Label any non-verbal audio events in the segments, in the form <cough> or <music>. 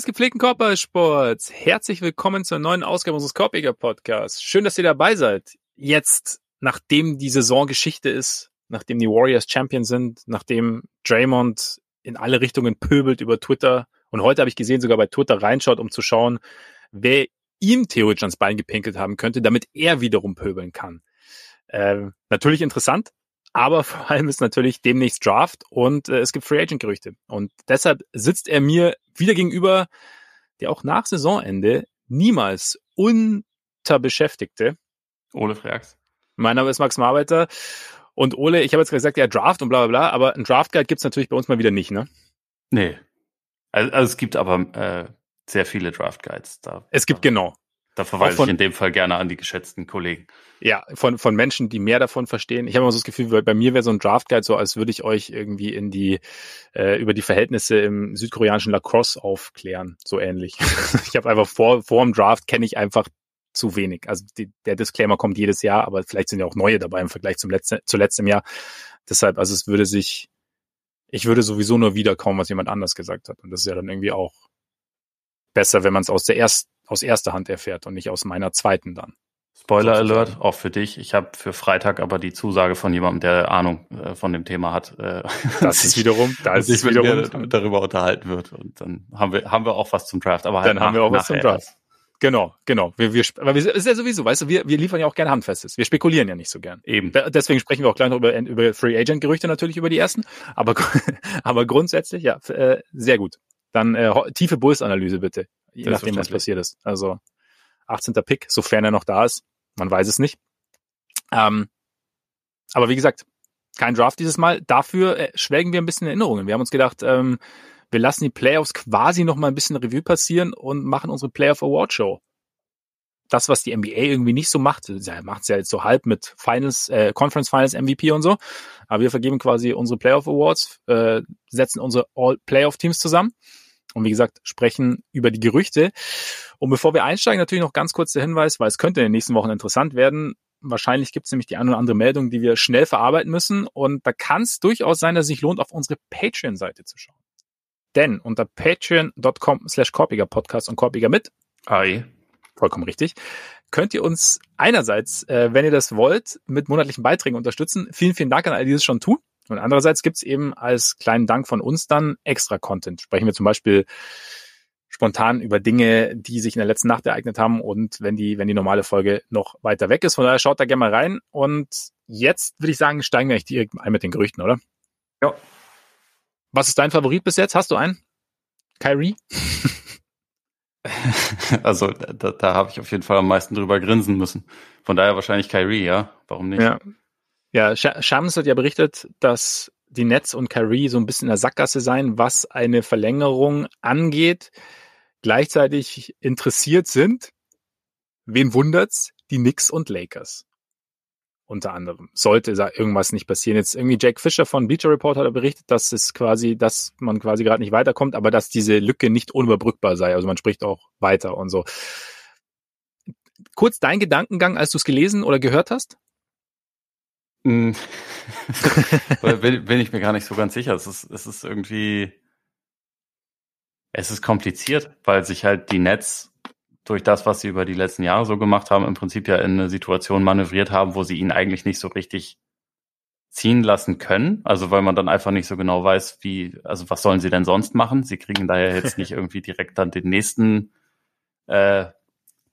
Des gepflegten Körpersports, herzlich willkommen zur neuen Ausgabe unseres Korpiger Podcasts. Schön, dass ihr dabei seid. Jetzt, nachdem die Saison Geschichte ist, nachdem die Warriors Champion sind, nachdem Draymond in alle Richtungen pöbelt über Twitter und heute habe ich gesehen, sogar bei Twitter reinschaut, um zu schauen, wer ihm theoretisch ans Bein gepinkelt haben könnte, damit er wiederum pöbeln kann. Äh, natürlich interessant, aber <laughs> vor allem ist natürlich demnächst Draft und äh, es gibt Free Agent Gerüchte. Und deshalb sitzt er mir wieder gegenüber, der auch nach Saisonende niemals unterbeschäftigte. Ole Freaks. Mein Name ist Max Marbeiter. Und Ole, ich habe jetzt gesagt, ja, Draft und bla bla bla, aber ein Draft Guide gibt's natürlich bei uns mal wieder nicht, ne? Nee. Also, also es gibt aber äh, sehr viele Draft Guides da. Es gibt genau. Da verweise von, ich in dem Fall gerne an die geschätzten Kollegen. Ja, von, von Menschen, die mehr davon verstehen. Ich habe immer so das Gefühl, bei mir wäre so ein Draft Guide so, als würde ich euch irgendwie in die äh, über die Verhältnisse im südkoreanischen Lacrosse aufklären, so ähnlich. <laughs> ich habe einfach vor vor dem Draft kenne ich einfach zu wenig. Also die, der Disclaimer kommt jedes Jahr, aber vielleicht sind ja auch neue dabei im Vergleich zum letzten zu letztem Jahr. Deshalb, also es würde sich, ich würde sowieso nur wiederkommen, was jemand anders gesagt hat. Und das ist ja dann irgendwie auch besser, wenn man es aus der erst, aus erster Hand erfährt und nicht aus meiner zweiten dann. Spoiler Alert, auch für dich. Ich habe für Freitag aber die Zusage von jemandem, der Ahnung äh, von dem Thema hat. Äh, <laughs> das ist wiederum, <laughs> da ist sich wiederum darüber unterhalten wird. Und dann haben wir haben wir auch was zum Draft. Aber halt dann nach, haben wir auch was zum Draft. Genau, genau. Wir, wir, aber wir, ist ja sowieso, weißt du, wir, wir liefern ja auch gerne Handfestes. Wir spekulieren ja nicht so gern. Eben. Deswegen sprechen wir auch gleich noch über, über Free Agent Gerüchte natürlich über die ersten. Aber, <laughs> aber grundsätzlich, ja, äh, sehr gut. Dann äh, tiefe Bulls-Analyse bitte, je nachdem, was passiert ist. Also 18. Pick, sofern er noch da ist. Man weiß es nicht. Ähm, aber wie gesagt, kein Draft dieses Mal. Dafür äh, schwelgen wir ein bisschen Erinnerungen. Wir haben uns gedacht, ähm, wir lassen die Playoffs quasi noch mal ein bisschen Revue passieren und machen unsere Playoff Award Show. Das, was die NBA irgendwie nicht so macht, macht es ja jetzt so halb mit Finals, äh, Conference Finals MVP und so. Aber wir vergeben quasi unsere Playoff Awards, äh, setzen unsere All Playoff Teams zusammen und wie gesagt, sprechen über die Gerüchte. Und bevor wir einsteigen, natürlich noch ganz kurz der Hinweis, weil es könnte in den nächsten Wochen interessant werden. Wahrscheinlich gibt es nämlich die eine oder andere Meldung, die wir schnell verarbeiten müssen. Und da kann es durchaus sein, dass es sich lohnt, auf unsere Patreon-Seite zu schauen. Denn unter patreon.com slash Korpiger Podcast und Korpiger mit, Hi. vollkommen richtig, könnt ihr uns einerseits, äh, wenn ihr das wollt, mit monatlichen Beiträgen unterstützen. Vielen, vielen Dank an alle, die das schon tun. Und andererseits gibt's eben als kleinen Dank von uns dann extra Content. Sprechen wir zum Beispiel spontan über Dinge, die sich in der letzten Nacht ereignet haben und wenn die, wenn die normale Folge noch weiter weg ist. Von daher schaut da gerne mal rein. Und jetzt würde ich sagen, steigen wir eigentlich direkt ein mit den Gerüchten, oder? Ja. Was ist dein Favorit bis jetzt? Hast du einen? Kyrie? <laughs> also da, da habe ich auf jeden Fall am meisten drüber grinsen müssen. Von daher wahrscheinlich Kyrie, ja. Warum nicht? Ja, ja Shams hat ja berichtet, dass die Nets und Kyrie so ein bisschen in der Sackgasse seien, was eine Verlängerung angeht. Gleichzeitig interessiert sind, wen wundert's, die Knicks und Lakers unter anderem. Sollte da irgendwas nicht passieren. Jetzt irgendwie Jack Fischer von Bleacher Report hat berichtet, dass es quasi, dass man quasi gerade nicht weiterkommt, aber dass diese Lücke nicht unüberbrückbar sei. Also man spricht auch weiter und so. Kurz dein Gedankengang, als du es gelesen oder gehört hast? <laughs> bin, bin ich mir gar nicht so ganz sicher. Es ist, es ist irgendwie, es ist kompliziert, weil sich halt die Nets durch das, was sie über die letzten Jahre so gemacht haben, im Prinzip ja in eine Situation manövriert haben, wo sie ihn eigentlich nicht so richtig ziehen lassen können. Also weil man dann einfach nicht so genau weiß, wie, also was sollen sie denn sonst machen? Sie kriegen daher jetzt <laughs> nicht irgendwie direkt dann den nächsten äh,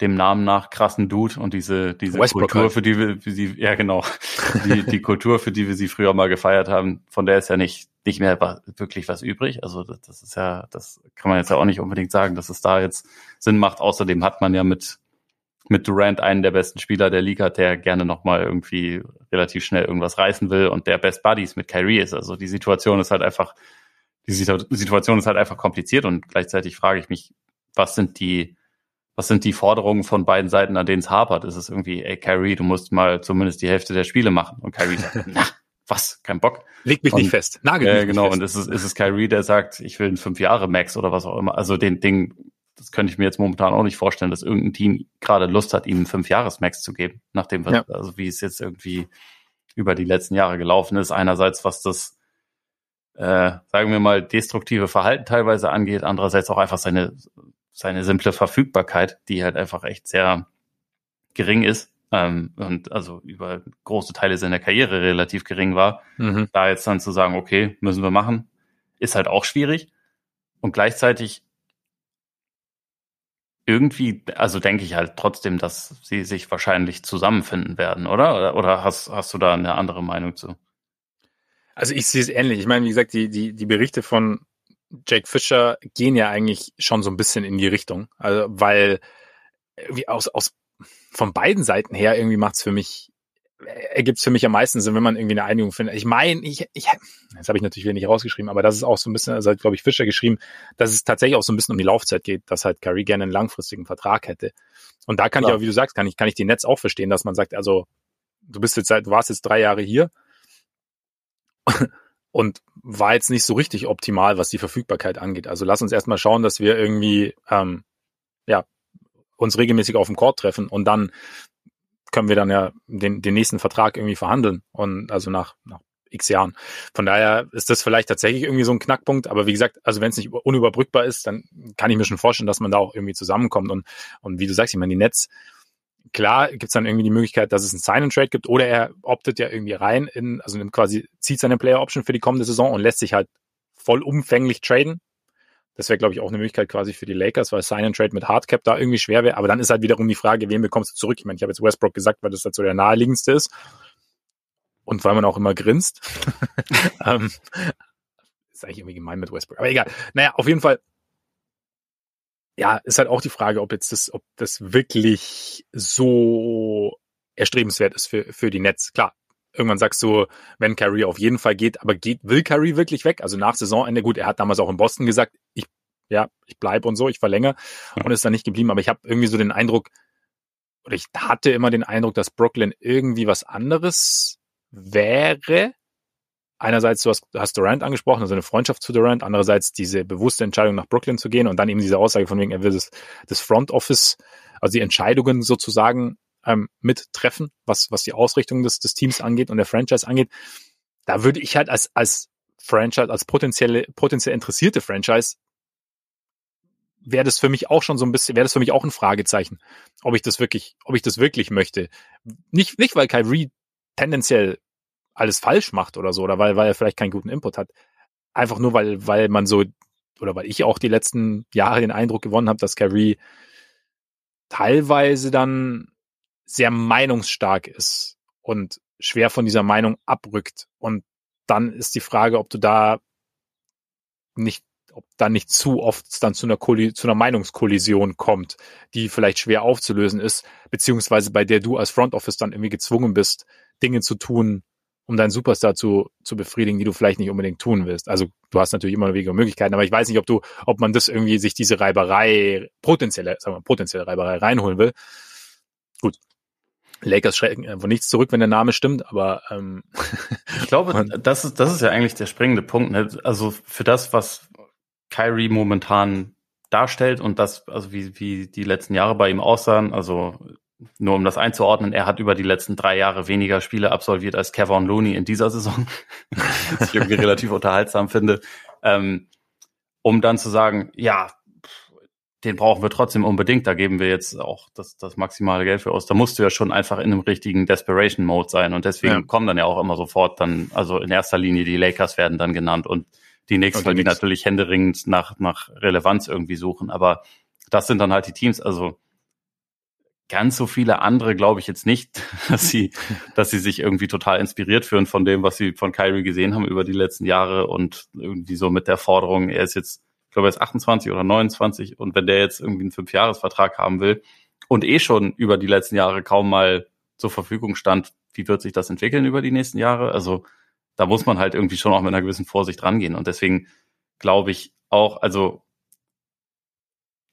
dem Namen nach krassen Dude und diese diese Westbrook Kultur, halt. für die wir für sie ja genau <laughs> die die Kultur, für die wir sie früher mal gefeiert haben, von der ist ja nicht nicht mehr wirklich was übrig. Also das, das ist ja das kann man jetzt ja auch nicht unbedingt sagen, dass es da jetzt Sinn macht. Außerdem hat man ja mit mit Durant einen der besten Spieler der Liga, der gerne noch mal irgendwie relativ schnell irgendwas reißen will und der Best Buddies mit Kyrie ist. Also die Situation ist halt einfach die Situation ist halt einfach kompliziert und gleichzeitig frage ich mich, was sind die was sind die Forderungen von beiden Seiten, an denen es hapert? Ist es irgendwie, ey, Kyrie, du musst mal zumindest die Hälfte der Spiele machen. Und Kyrie sagt, <laughs> na, was? Kein Bock. Leg mich und, nicht fest. Nagel mich äh, genau, und ist es, ist es Kyrie, der sagt, ich will einen fünf Jahre Max oder was auch immer. Also den Ding, das könnte ich mir jetzt momentan auch nicht vorstellen, dass irgendein Team gerade Lust hat, ihm einen fünf Jahres Max zu geben, nachdem, ja. also wie es jetzt irgendwie über die letzten Jahre gelaufen ist. Einerseits, was das äh, sagen wir mal, destruktive Verhalten teilweise angeht, andererseits auch einfach seine, seine simple Verfügbarkeit, die halt einfach echt sehr gering ist ähm, und also über große Teile seiner Karriere relativ gering war. Mhm. Da jetzt dann zu sagen, okay, müssen wir machen, ist halt auch schwierig. Und gleichzeitig irgendwie, also denke ich halt trotzdem, dass sie sich wahrscheinlich zusammenfinden werden, oder? Oder, oder hast, hast du da eine andere Meinung zu? Also ich sehe es ähnlich. Ich meine, wie gesagt, die, die, die Berichte von Jake Fischer gehen ja eigentlich schon so ein bisschen in die Richtung. Also, weil wie aus, aus von beiden Seiten her irgendwie macht es für mich ergibt es für mich am meisten Sinn, wenn man irgendwie eine Einigung findet. Ich meine, ich, ich, das habe ich natürlich wieder nicht rausgeschrieben, aber das ist auch so ein bisschen, also hat, glaube ich, Fischer geschrieben, dass es tatsächlich auch so ein bisschen um die Laufzeit geht, dass halt Curry gerne einen langfristigen Vertrag hätte. Und da kann Klar. ich auch, wie du sagst, kann ich, kann ich die Netz auch verstehen, dass man sagt, also du bist jetzt seit, du warst jetzt drei Jahre hier und war jetzt nicht so richtig optimal, was die Verfügbarkeit angeht. Also lass uns erstmal schauen, dass wir irgendwie ähm, ja uns regelmäßig auf dem Court treffen und dann können wir dann ja den, den nächsten Vertrag irgendwie verhandeln und also nach, nach x Jahren. Von daher ist das vielleicht tatsächlich irgendwie so ein Knackpunkt, aber wie gesagt, also wenn es nicht unüberbrückbar ist, dann kann ich mir schon vorstellen, dass man da auch irgendwie zusammenkommt und, und wie du sagst, ich meine, die Netz, klar gibt's dann irgendwie die Möglichkeit, dass es ein Sign-and-Trade gibt oder er optet ja irgendwie rein in, also nimmt quasi, zieht seine Player-Option für die kommende Saison und lässt sich halt vollumfänglich traden, das wäre, glaube ich, auch eine Möglichkeit quasi für die Lakers, weil Sign and Trade mit Hardcap da irgendwie schwer wäre. Aber dann ist halt wiederum die Frage, wen bekommst du zurück? Ich meine, ich habe jetzt Westbrook gesagt, weil das halt so der naheliegendste ist. Und weil man auch immer grinst. <laughs> ähm, ist eigentlich irgendwie gemein mit Westbrook. Aber egal. Naja, auf jeden Fall. Ja, ist halt auch die Frage, ob jetzt das, ob das wirklich so erstrebenswert ist für, für die Netz. Klar, irgendwann sagst du, wenn Curry auf jeden Fall geht, aber geht, will Curry wirklich weg? Also nach Saisonende, gut, er hat damals auch in Boston gesagt, ich, ja, ich bleib und so, ich verlängere ja. und ist dann nicht geblieben. Aber ich habe irgendwie so den Eindruck, oder ich hatte immer den Eindruck, dass Brooklyn irgendwie was anderes wäre. Einerseits, du hast, hast Durant angesprochen, also eine Freundschaft zu Durant, andererseits diese bewusste Entscheidung nach Brooklyn zu gehen und dann eben diese Aussage von wegen, er will das, das Front Office, also die Entscheidungen sozusagen ähm, mittreffen, was, was die Ausrichtung des, des Teams angeht und der Franchise angeht. Da würde ich halt als, als Franchise, als potenzielle, potenziell interessierte Franchise, wäre das für mich auch schon so ein bisschen, wäre das für mich auch ein Fragezeichen, ob ich das wirklich, ob ich das wirklich möchte. Nicht, nicht weil Kyrie tendenziell alles falsch macht oder so, oder weil, weil er vielleicht keinen guten Input hat. Einfach nur, weil, weil man so, oder weil ich auch die letzten Jahre den Eindruck gewonnen habe, dass Kyrie teilweise dann sehr meinungsstark ist und schwer von dieser Meinung abrückt. Und dann ist die Frage, ob du da nicht, ob da nicht zu oft dann zu einer, Kolli zu einer Meinungskollision kommt, die vielleicht schwer aufzulösen ist, beziehungsweise bei der du als Front Office dann irgendwie gezwungen bist, Dinge zu tun, um deinen Superstar zu, zu befriedigen, die du vielleicht nicht unbedingt tun willst. Also du hast natürlich immer weniger Möglichkeiten, aber ich weiß nicht, ob du, ob man das irgendwie sich diese Reiberei, potenzielle, sagen wir, potenzielle Reiberei reinholen will. Gut, Lakers schrecken von nichts zurück, wenn der Name stimmt, aber ähm, ich glaube, <laughs> das ist das ist ja eigentlich der springende Punkt. Ne? Also für das, was Kyrie momentan darstellt und das, also wie, wie die letzten Jahre bei ihm aussahen, also nur um das einzuordnen, er hat über die letzten drei Jahre weniger Spiele absolviert als Kevin Looney in dieser Saison, <laughs> was ich irgendwie relativ unterhaltsam finde. Ähm, um dann zu sagen, ja, den brauchen wir trotzdem unbedingt. Da geben wir jetzt auch das, das maximale Geld für aus. Da musst du ja schon einfach in einem richtigen Desperation Mode sein. Und deswegen ja. kommen dann ja auch immer sofort dann, also in erster Linie die Lakers werden dann genannt und die Knicks, weil die natürlich händeringend nach, nach Relevanz irgendwie suchen. Aber das sind dann halt die Teams. Also ganz so viele andere glaube ich jetzt nicht, <laughs> dass sie, dass sie sich irgendwie total inspiriert fühlen von dem, was sie von Kyrie gesehen haben über die letzten Jahre und irgendwie so mit der Forderung, er ist jetzt glaube, er ist 28 oder 29 und wenn der jetzt irgendwie einen Fünfjahresvertrag haben will und eh schon über die letzten Jahre kaum mal zur Verfügung stand, wie wird sich das entwickeln über die nächsten Jahre? Also da muss man halt irgendwie schon auch mit einer gewissen Vorsicht rangehen und deswegen glaube ich auch, also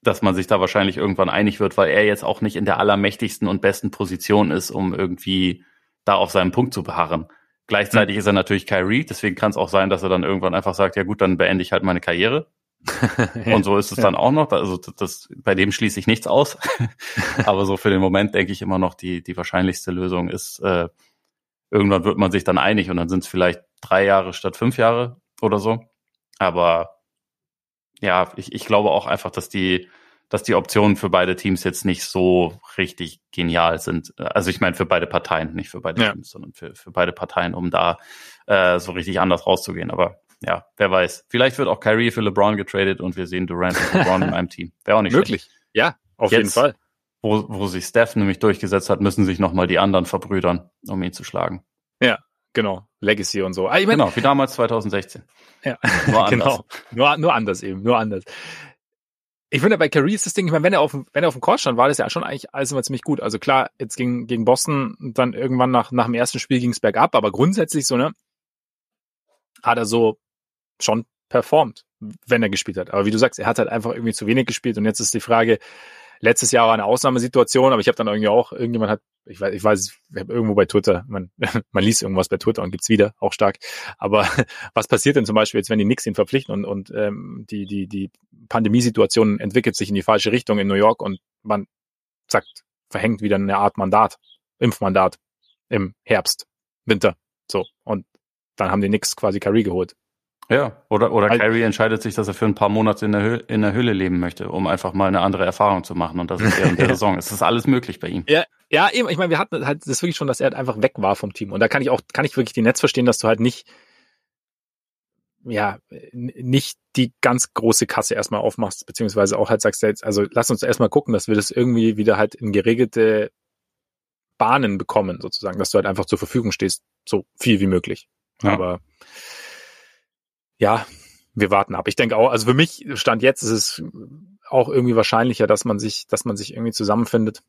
dass man sich da wahrscheinlich irgendwann einig wird, weil er jetzt auch nicht in der allermächtigsten und besten Position ist, um irgendwie da auf seinem Punkt zu beharren. Gleichzeitig mhm. ist er natürlich Kyrie, deswegen kann es auch sein, dass er dann irgendwann einfach sagt, ja gut, dann beende ich halt meine Karriere <laughs> und so ist es ja. dann auch noch. Also das, das, bei dem schließe ich nichts aus. <laughs> Aber so für den Moment denke ich immer noch, die, die wahrscheinlichste Lösung ist, äh, irgendwann wird man sich dann einig und dann sind es vielleicht drei Jahre statt fünf Jahre. oder so. Aber ja, ich, ich glaube auch einfach, dass die, dass die Optionen für beide Teams jetzt nicht so richtig genial sind. Also ich meine für beide Parteien, nicht für beide ja. Teams, sondern für, für beide Parteien, um da äh, so richtig anders rauszugehen. Aber ja, wer weiß. Vielleicht wird auch Kyrie für LeBron getradet und wir sehen Durant und LeBron in einem Team. Wäre auch nicht Möglich. Schlecht. Ja, auf Jetzt, jeden Fall. Wo, wo sich Steph nämlich durchgesetzt hat, müssen sich nochmal die anderen verbrüdern, um ihn zu schlagen. Ja, genau. Legacy und so. Ah, ich mein, genau, wie damals 2016. Ja, <laughs> nur <laughs> anders. genau. Nur, nur anders eben, nur anders. Ich finde, bei Curry ist das Ding, ich meine, wenn er auf dem, wenn er auf dem Court stand, war das ja schon eigentlich alles immer ziemlich gut. Also klar, jetzt gegen, gegen Boston, dann irgendwann nach, nach dem ersten Spiel ging es bergab, aber grundsätzlich so, ne, hat er so schon performt, wenn er gespielt hat. Aber wie du sagst, er hat halt einfach irgendwie zu wenig gespielt und jetzt ist die Frage, letztes Jahr war eine Ausnahmesituation, aber ich habe dann irgendwie auch, irgendjemand hat, ich weiß, ich weiß, ich habe irgendwo bei Twitter, man, <laughs> man liest irgendwas bei Twitter und gibt's wieder, auch stark. Aber <laughs> was passiert denn zum Beispiel jetzt, wenn die Knicks ihn verpflichten und, und ähm, die, die, die Pandemiesituation entwickelt sich in die falsche Richtung in New York und man sagt, verhängt wieder eine Art Mandat, Impfmandat im Herbst, Winter. So. Und dann haben die Knicks quasi Curry geholt. Ja, oder, oder also, Kyrie entscheidet sich, dass er für ein paar Monate in der, Höhle, in der Höhle leben möchte, um einfach mal eine andere Erfahrung zu machen. Und das ist während der <laughs> Saison. Es ist alles möglich bei ihm. Ja, ja, eben. Ich meine, wir hatten halt das wirklich schon, dass er halt einfach weg war vom Team. Und da kann ich auch, kann ich wirklich die Netz verstehen, dass du halt nicht, ja, nicht die ganz große Kasse erstmal aufmachst, beziehungsweise auch halt sagst, also lass uns erstmal gucken, dass wir das irgendwie wieder halt in geregelte Bahnen bekommen, sozusagen, dass du halt einfach zur Verfügung stehst, so viel wie möglich. Ja. Aber ja, wir warten ab. Ich denke auch, also für mich stand jetzt ist es auch irgendwie wahrscheinlicher, dass man sich, dass man sich irgendwie zusammenfindet.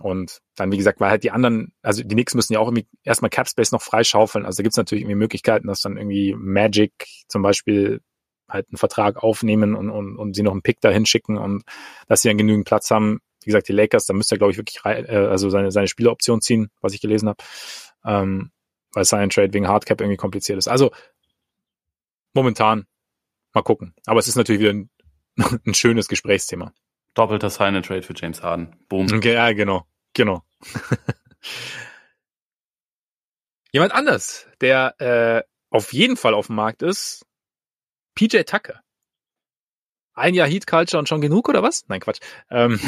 Und dann, wie gesagt, weil halt die anderen, also die Knicks müssen ja auch irgendwie erstmal Capspace noch freischaufeln. Also da gibt's natürlich irgendwie Möglichkeiten, dass dann irgendwie Magic zum Beispiel halt einen Vertrag aufnehmen und, und, und sie noch einen Pick dahin schicken und dass sie dann genügend Platz haben. Wie gesagt, die Lakers, da müsste er, glaube ich, wirklich äh, also seine, seine Spieleroption ziehen, was ich gelesen habe. Ähm, weil sein Trade wegen Hardcap irgendwie kompliziert ist. Also momentan mal gucken. Aber es ist natürlich wieder ein, <laughs> ein schönes Gesprächsthema. Doppelter Sign Trade für James Harden. Boom. Okay, ja, genau. Genau. <laughs> Jemand anders, der äh, auf jeden Fall auf dem Markt ist, PJ Tucker. Ein Jahr Heat Culture und schon genug oder was? Nein, Quatsch. Ähm,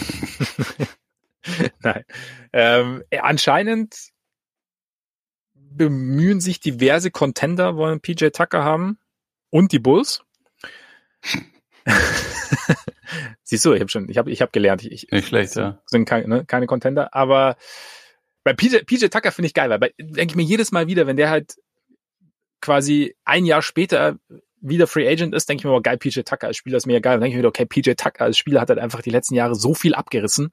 <laughs> Nein. Ähm, anscheinend bemühen sich diverse Contender, wollen PJ Tucker haben und die Bulls. <laughs> Siehst du, ich habe schon, ich habe, ich habe gelernt. Ich, Nicht schlecht, ja. Sind keine, ne, keine Contender, aber bei PJ, PJ Tucker finde ich geil, weil denke ich mir jedes Mal wieder, wenn der halt quasi ein Jahr später wieder Free Agent ist, denke ich mir, oh geil, PJ Tucker als Spieler ist mir geil. Dann denke ich mir, okay, PJ Tucker als Spieler hat halt einfach die letzten Jahre so viel abgerissen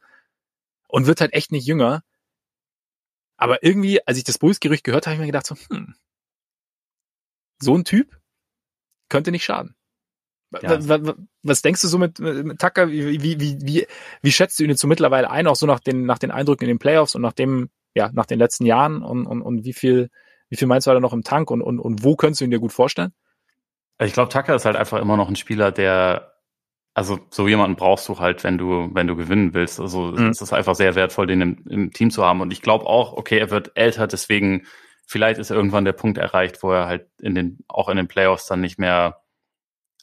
und wird halt echt nicht jünger. Aber irgendwie, als ich das Bulls-Gerücht gehört habe, habe ich mir gedacht so, hm, so ein Typ könnte nicht schaden. Ja. Was denkst du so mit, mit Tucker? Wie, wie, wie, wie, wie schätzt du ihn jetzt so mittlerweile ein, auch so nach den, nach den Eindrücken in den Playoffs und nach dem, ja, nach den letzten Jahren und, und, und wie viel, wie viel meinst du da noch im Tank und, und, und wo könntest du ihn dir gut vorstellen? Ich glaube, Tucker ist halt einfach immer noch ein Spieler, der, also so jemanden brauchst du halt, wenn du, wenn du gewinnen willst. Also mhm. es ist einfach sehr wertvoll, den im, im Team zu haben. Und ich glaube auch, okay, er wird älter, deswegen vielleicht ist irgendwann der Punkt erreicht, wo er halt in den, auch in den Playoffs dann nicht mehr,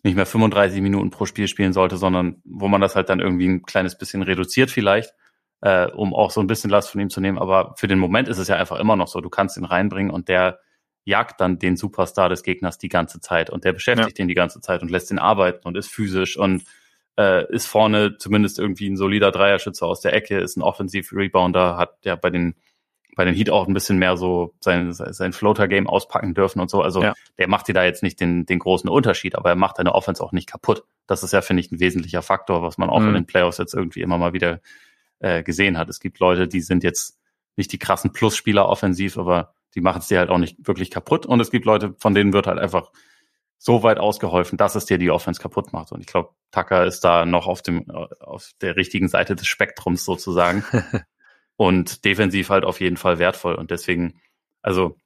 nicht mehr 35 Minuten pro Spiel spielen sollte, sondern wo man das halt dann irgendwie ein kleines bisschen reduziert vielleicht, äh, um auch so ein bisschen Last von ihm zu nehmen. Aber für den Moment ist es ja einfach immer noch so, du kannst ihn reinbringen und der jagt dann den Superstar des Gegners die ganze Zeit und der beschäftigt ja. den die ganze Zeit und lässt ihn arbeiten und ist physisch und äh, ist vorne zumindest irgendwie ein solider Dreierschütze aus der Ecke, ist ein Offensiv-Rebounder, hat ja bei den bei den Heat auch ein bisschen mehr so sein, sein Floater-Game auspacken dürfen und so. Also ja. der macht dir da jetzt nicht den, den großen Unterschied, aber er macht deine Offense auch nicht kaputt. Das ist ja, finde ich, ein wesentlicher Faktor, was man auch mhm. in den Playoffs jetzt irgendwie immer mal wieder äh, gesehen hat. Es gibt Leute, die sind jetzt nicht die krassen Plus-Spieler offensiv, aber die machen es dir halt auch nicht wirklich kaputt. Und es gibt Leute, von denen wird halt einfach so weit ausgeholfen, dass es dir die Offense kaputt macht. Und ich glaube, Tucker ist da noch auf dem auf der richtigen Seite des Spektrums sozusagen. <laughs> und defensiv halt auf jeden Fall wertvoll. Und deswegen, also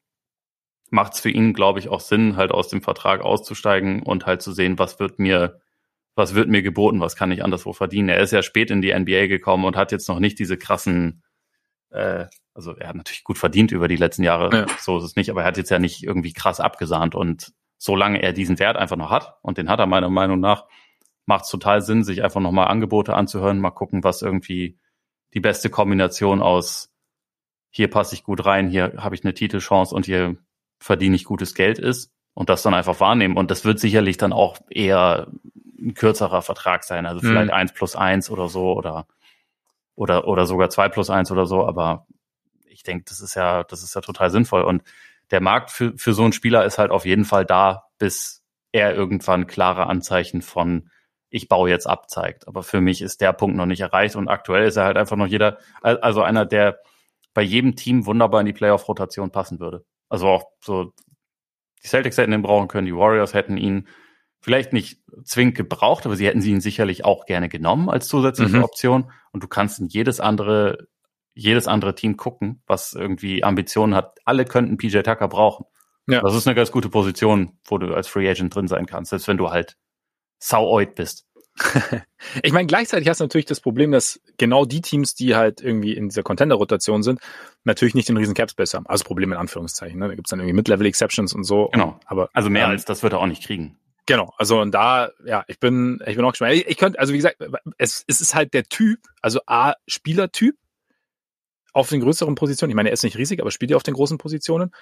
macht es für ihn, glaube ich, auch Sinn, halt aus dem Vertrag auszusteigen und halt zu sehen, was wird mir, was wird mir geboten, was kann ich anderswo verdienen. Er ist ja spät in die NBA gekommen und hat jetzt noch nicht diese krassen, äh, also er hat natürlich gut verdient über die letzten Jahre, ja. so ist es nicht, aber er hat jetzt ja nicht irgendwie krass abgesahnt und solange er diesen Wert einfach noch hat, und den hat er meiner Meinung nach, macht es total Sinn, sich einfach nochmal Angebote anzuhören, mal gucken, was irgendwie die beste Kombination aus hier passe ich gut rein, hier habe ich eine Titelchance und hier verdiene ich gutes Geld ist und das dann einfach wahrnehmen. Und das wird sicherlich dann auch eher ein kürzerer Vertrag sein, also vielleicht mhm. eins plus eins oder so oder oder oder sogar zwei plus eins oder so, aber ich denke, das ist ja, das ist ja total sinnvoll. Und der Markt für, für so einen Spieler ist halt auf jeden Fall da, bis er irgendwann klare Anzeichen von ich baue jetzt ab zeigt. Aber für mich ist der Punkt noch nicht erreicht und aktuell ist er halt einfach noch jeder, also einer, der bei jedem Team wunderbar in die Playoff-Rotation passen würde. Also auch so, die Celtics hätten ihn brauchen können, die Warriors hätten ihn vielleicht nicht zwingend gebraucht, aber sie hätten sie ihn sicherlich auch gerne genommen als zusätzliche mhm. Option. Und du kannst in jedes andere jedes andere Team gucken, was irgendwie Ambitionen hat. Alle könnten PJ Tucker brauchen. Ja. Das ist eine ganz gute Position, wo du als Free Agent drin sein kannst, selbst wenn du halt sauoid bist. <laughs> ich meine, gleichzeitig hast du natürlich das Problem, dass genau die Teams, die halt irgendwie in dieser Contender-Rotation sind, natürlich nicht den riesen Cap Space haben. Also Problem in Anführungszeichen. Ne? Da gibt's dann irgendwie Mid-Level-Exceptions und so. Genau. Aber also mehr ähm, als das wird er auch nicht kriegen. Genau, also und da, ja, ich bin, ich bin auch gespannt. Ich, ich könnte, also wie gesagt, es, es ist halt der Typ, also A, Spielertyp, auf den größeren Positionen. Ich meine, er ist nicht riesig, aber spielt ja auf den großen Positionen.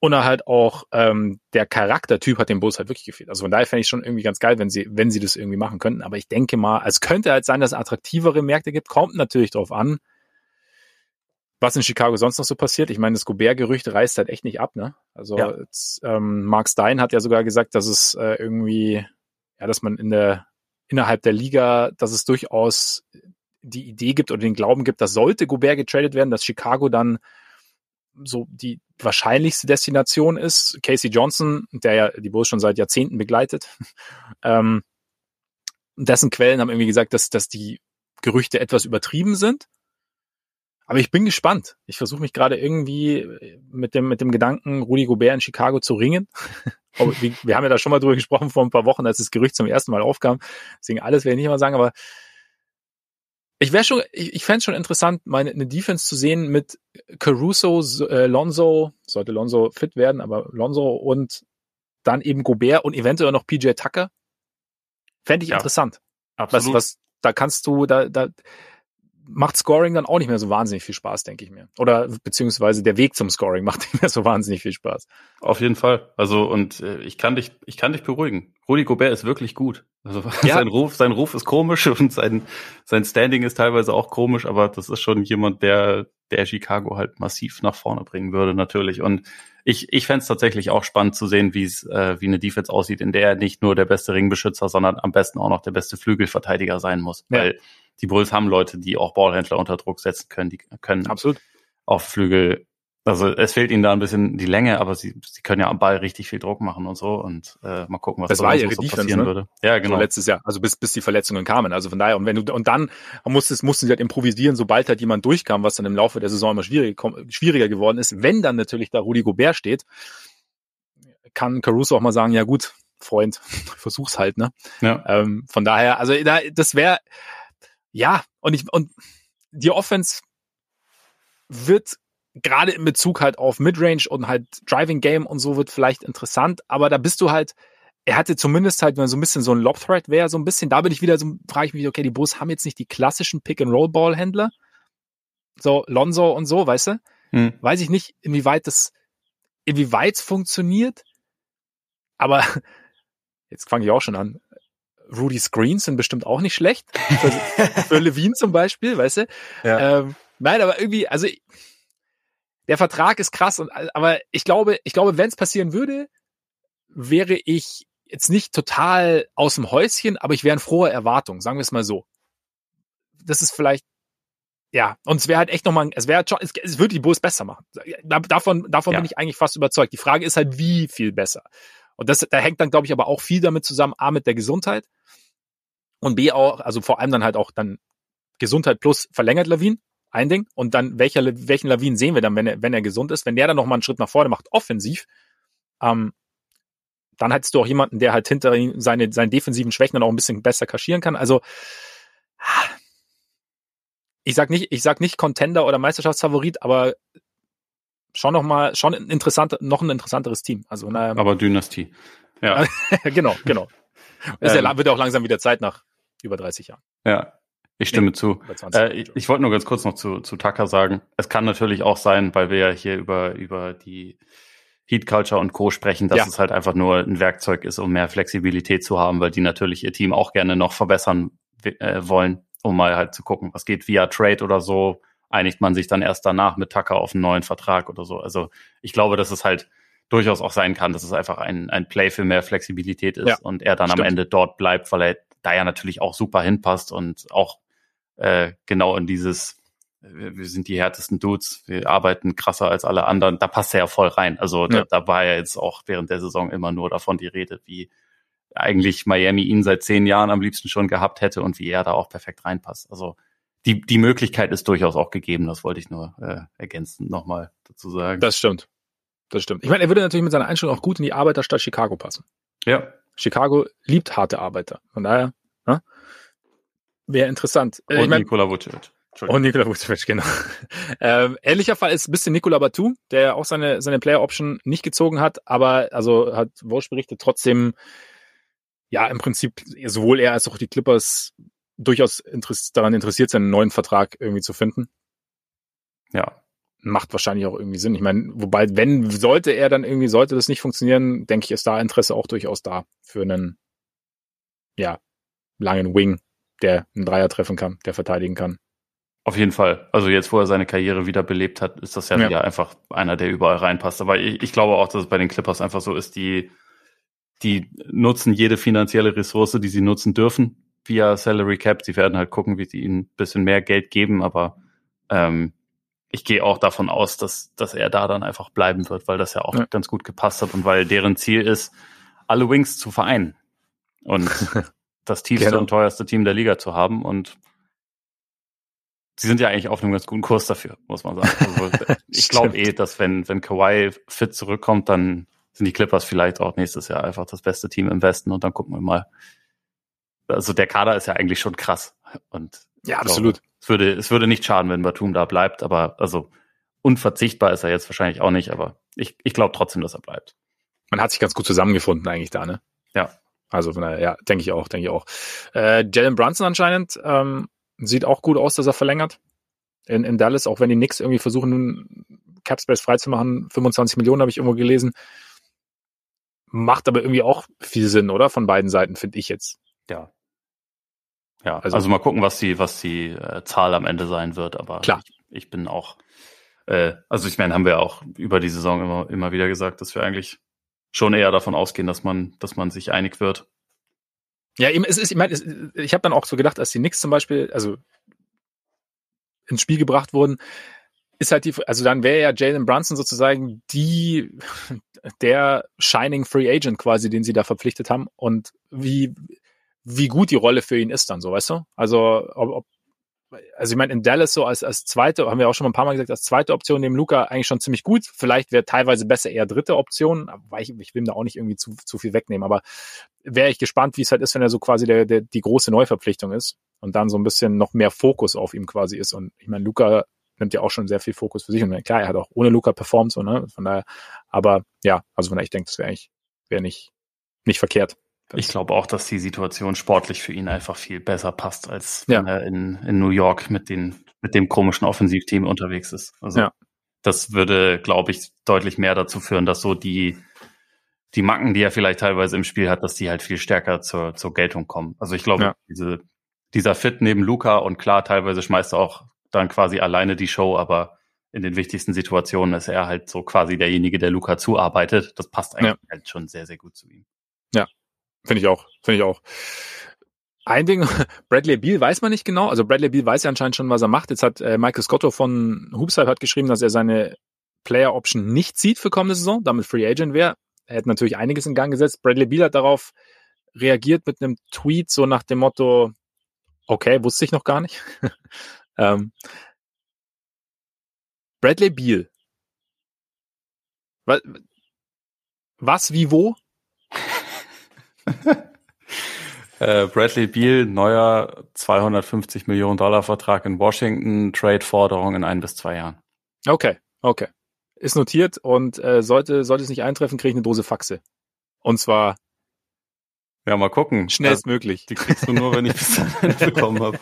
Und er halt auch ähm, der Charaktertyp hat dem Bulls halt wirklich gefehlt. Also von daher fände ich schon irgendwie ganz geil, wenn sie, wenn sie das irgendwie machen könnten. Aber ich denke mal, es könnte halt sein, dass es attraktivere Märkte gibt. Kommt natürlich drauf an, was in Chicago sonst noch so passiert. Ich meine, das Gobert-Gerücht reißt halt echt nicht ab, ne? Also ja. jetzt, ähm, Mark Stein hat ja sogar gesagt, dass es äh, irgendwie, ja, dass man in der innerhalb der Liga, dass es durchaus die Idee gibt oder den Glauben gibt, dass sollte Gobert getradet werden, dass Chicago dann so die wahrscheinlichste Destination ist. Casey Johnson, der ja die Bulls schon seit Jahrzehnten begleitet, <laughs> ähm, dessen Quellen haben irgendwie gesagt, dass, dass die Gerüchte etwas übertrieben sind. Aber ich bin gespannt. Ich versuche mich gerade irgendwie mit dem, mit dem Gedanken, Rudy Gobert in Chicago zu ringen. <laughs> wir, wir haben ja da schon mal drüber gesprochen vor ein paar Wochen, als das Gerücht zum ersten Mal aufkam. Deswegen alles werde ich nicht mal sagen, aber ich wäre schon, ich, ich fände schon interessant, meine eine Defense zu sehen mit Caruso, äh, Lonzo, sollte Lonzo fit werden, aber Lonzo und dann eben Gobert und eventuell noch PJ Tucker. Fände ich ja, interessant. Absolut. Was, was, da kannst du, da, da, macht Scoring dann auch nicht mehr so wahnsinnig viel Spaß, denke ich mir. Oder beziehungsweise der Weg zum Scoring <laughs> macht nicht mehr so wahnsinnig viel Spaß. Auf jeden Fall. Also und äh, ich kann dich, ich kann dich beruhigen. Rudi Gobert ist wirklich gut. Also <laughs> ja. sein Ruf, sein Ruf ist komisch <laughs> und sein sein Standing ist teilweise auch komisch, aber das ist schon jemand, der der Chicago halt massiv nach vorne bringen würde natürlich. Und ich ich fände es tatsächlich auch spannend zu sehen, wie es äh, wie eine Defense aussieht, in der er nicht nur der beste Ringbeschützer, sondern am besten auch noch der beste Flügelverteidiger sein muss, ja. weil die Bulls haben Leute, die auch Ballhändler unter Druck setzen können, die können absolut auf Flügel. Also es fehlt ihnen da ein bisschen die Länge, aber sie, sie können ja am Ball richtig viel Druck machen und so und äh, mal gucken, was das war ihre so Defense, passieren ne? würde. Ja, genau. So letztes Jahr, also bis bis die Verletzungen kamen. Also von daher und wenn du und dann musstest mussten sie halt improvisieren, sobald halt jemand durchkam, was dann im Laufe der Saison immer schwieriger, schwieriger geworden ist. Wenn dann natürlich da Rudi Gobert steht, kann Caruso auch mal sagen, ja gut, Freund, <laughs> versuch's halt, ne? Ja. Ähm, von daher, also da, das wäre ja, und ich, und die Offense wird gerade in Bezug halt auf Midrange und halt Driving Game und so wird vielleicht interessant, aber da bist du halt, er hatte zumindest halt, wenn so ein bisschen so ein Lob Threat wäre, so ein bisschen, da bin ich wieder so, frage ich mich, okay, die Bulls haben jetzt nicht die klassischen Pick-and-Roll-Ball-Händler, so Lonzo und so, weißt du? Hm. Weiß ich nicht, inwieweit das, inwieweit es funktioniert, aber <laughs> jetzt fange ich auch schon an. Rudy Screens sind bestimmt auch nicht schlecht. Für, für <laughs> Levine zum Beispiel, weißt du? Ja. Ähm, nein, aber irgendwie, also der Vertrag ist krass und aber ich glaube, ich glaube, wenn es passieren würde, wäre ich jetzt nicht total aus dem Häuschen, aber ich wäre in froher Erwartung, sagen wir es mal so. Das ist vielleicht ja, und es wäre halt echt nochmal, es wäre es, es würde die Bulls besser machen. Davon, davon ja. bin ich eigentlich fast überzeugt. Die Frage ist halt, wie viel besser. Und das, da hängt dann, glaube ich, aber auch viel damit zusammen, A, mit der Gesundheit und B auch, also vor allem dann halt auch dann Gesundheit plus verlängert Lawin, ein Ding. Und dann welcher, welchen Lawin sehen wir dann, wenn er, wenn er gesund ist? Wenn der dann nochmal einen Schritt nach vorne macht, offensiv, ähm, dann hättest du auch jemanden, der halt hinter ihm seine, seine defensiven Schwächen dann auch ein bisschen besser kaschieren kann. Also, ich sag nicht, ich sag nicht Contender oder Meisterschaftsfavorit, aber schon noch mal, schon interessant, noch ein interessanteres Team. Also, naja. Aber Dynastie. Ja. <laughs> genau, genau. Es ähm, wird auch langsam wieder Zeit nach über 30 Jahren. Ja, ich stimme nee, zu. Äh, ich, ich wollte nur ganz kurz noch zu, zu Tucker sagen. Es kann natürlich auch sein, weil wir ja hier über, über die Heat Culture und Co. sprechen, dass ja. es halt einfach nur ein Werkzeug ist, um mehr Flexibilität zu haben, weil die natürlich ihr Team auch gerne noch verbessern äh, wollen, um mal halt zu gucken, was geht via Trade oder so. Einigt man sich dann erst danach mit Tucker auf einen neuen Vertrag oder so. Also ich glaube, dass es halt durchaus auch sein kann, dass es einfach ein, ein Play für mehr Flexibilität ist ja, und er dann stimmt. am Ende dort bleibt, weil er da ja natürlich auch super hinpasst und auch äh, genau in dieses, wir sind die härtesten Dudes, wir arbeiten krasser als alle anderen, da passt er ja voll rein. Also ja. da, da war ja jetzt auch während der Saison immer nur davon die Rede, wie eigentlich Miami ihn seit zehn Jahren am liebsten schon gehabt hätte und wie er da auch perfekt reinpasst. Also die, die Möglichkeit ist durchaus auch gegeben, das wollte ich nur äh, ergänzend nochmal dazu sagen. Das stimmt. Das stimmt. Ich meine, er würde natürlich mit seiner Einstellung auch gut in die Arbeiterstadt Chicago passen. Ja. Chicago liebt harte Arbeiter. Von daher, ne? Wäre interessant. Äh, und ich mein, Nikola Vucevic. Und Nikola Vucevic, genau. <laughs> ähm, ähnlicher Fall ist ein bisschen Nikola Batum, der auch seine, seine Player Option nicht gezogen hat, aber also hat Walsh berichtet trotzdem, ja, im Prinzip sowohl er als auch die Clippers durchaus interess daran interessiert, seinen neuen Vertrag irgendwie zu finden. Ja. Macht wahrscheinlich auch irgendwie Sinn. Ich meine, wobei, wenn sollte er dann irgendwie, sollte das nicht funktionieren, denke ich, ist da Interesse auch durchaus da für einen, ja, langen Wing, der einen Dreier treffen kann, der verteidigen kann. Auf jeden Fall. Also jetzt, wo er seine Karriere wieder belebt hat, ist das ja, ja. wieder einfach einer, der überall reinpasst. Aber ich, ich glaube auch, dass es bei den Clippers einfach so ist, die, die nutzen jede finanzielle Ressource, die sie nutzen dürfen, via Salary Cap. Sie werden halt gucken, wie sie ihnen ein bisschen mehr Geld geben, aber ähm, ich gehe auch davon aus, dass, dass er da dann einfach bleiben wird, weil das ja auch ja. ganz gut gepasst hat und weil deren Ziel ist, alle Wings zu vereinen. Und <laughs> das tiefste genau. und teuerste Team der Liga zu haben. Und sie sind ja eigentlich auf einem ganz guten Kurs dafür, muss man sagen. Also <laughs> ich glaube eh, dass wenn, wenn Kawhi fit zurückkommt, dann sind die Clippers vielleicht auch nächstes Jahr einfach das beste Team im Westen und dann gucken wir mal. Also der Kader ist ja eigentlich schon krass. Und ja, absolut. Glaube, es würde, es würde nicht schaden, wenn Batum da bleibt, aber also unverzichtbar ist er jetzt wahrscheinlich auch nicht, aber ich, ich glaube trotzdem, dass er bleibt. Man hat sich ganz gut zusammengefunden eigentlich da, ne? Ja, also von daher, ja, denke ich auch, denke ich auch. Äh, Jalen Brunson anscheinend ähm, sieht auch gut aus, dass er verlängert in, in Dallas, auch wenn die Knicks irgendwie versuchen, nun Capspace freizumachen. 25 Millionen habe ich irgendwo gelesen. Macht aber irgendwie auch viel Sinn, oder? Von beiden Seiten, finde ich jetzt. Ja. Ja, also, also mal gucken, was die, was die äh, Zahl am Ende sein wird, aber klar. Ich, ich bin auch, äh, also ich meine, haben wir auch über die Saison immer, immer wieder gesagt, dass wir eigentlich schon eher davon ausgehen, dass man, dass man sich einig wird. Ja, es ist, ich meine, ich habe dann auch so gedacht, als die Knicks zum Beispiel, also ins Spiel gebracht wurden, ist halt die, also dann wäre ja Jalen Brunson sozusagen die, <laughs> der Shining Free Agent quasi, den sie da verpflichtet haben und wie, wie gut die Rolle für ihn ist dann so, weißt du? Also, ob, ob also ich meine, in Dallas so als, als zweite, haben wir auch schon mal ein paar Mal gesagt, als zweite Option neben Luca eigentlich schon ziemlich gut. Vielleicht wäre teilweise besser eher dritte Option, weil ich, ich will ihm da auch nicht irgendwie zu, zu viel wegnehmen. Aber wäre ich gespannt, wie es halt ist, wenn er so quasi der, der, die große Neuverpflichtung ist und dann so ein bisschen noch mehr Fokus auf ihm quasi ist. Und ich meine, Luca nimmt ja auch schon sehr viel Fokus für sich. Und klar, er hat auch ohne Luca performt, so, ne? Von daher, aber ja, also von daher, ich denke, das wäre eigentlich, wäre nicht, nicht verkehrt. Ich glaube auch, dass die Situation sportlich für ihn einfach viel besser passt, als ja. wenn er in, in New York mit, den, mit dem komischen Offensivteam unterwegs ist. Also ja. das würde, glaube ich, deutlich mehr dazu führen, dass so die, die Macken, die er vielleicht teilweise im Spiel hat, dass die halt viel stärker zur, zur Geltung kommen. Also ich glaube, ja. diese, dieser Fit neben Luca und klar, teilweise schmeißt er auch dann quasi alleine die Show, aber in den wichtigsten Situationen ist er halt so quasi derjenige, der Luca zuarbeitet. Das passt eigentlich halt schon sehr, sehr gut zu ihm. Ja, Finde ich auch, finde ich auch. Ein Ding, <laughs> Bradley Beal weiß man nicht genau. Also Bradley Beal weiß ja anscheinend schon, was er macht. Jetzt hat äh, Michael Scotto von Hoopside hat geschrieben, dass er seine Player Option nicht zieht für kommende Saison, damit Free Agent wäre. Er hätte natürlich einiges in Gang gesetzt. Bradley Beal hat darauf reagiert mit einem Tweet so nach dem Motto, okay, wusste ich noch gar nicht. <laughs> ähm, Bradley Beal. Was, was wie, wo? <laughs> äh, Bradley Beal, neuer 250 Millionen Dollar Vertrag in Washington, Trade-Forderung in ein bis zwei Jahren. Okay, okay. Ist notiert und äh, sollte, sollte es nicht eintreffen, kriege ich eine Dose Faxe. Und zwar Ja, mal gucken. Schnellstmöglich. Die kriegst du nur, wenn ich <laughs> bis dahin bekommen habe.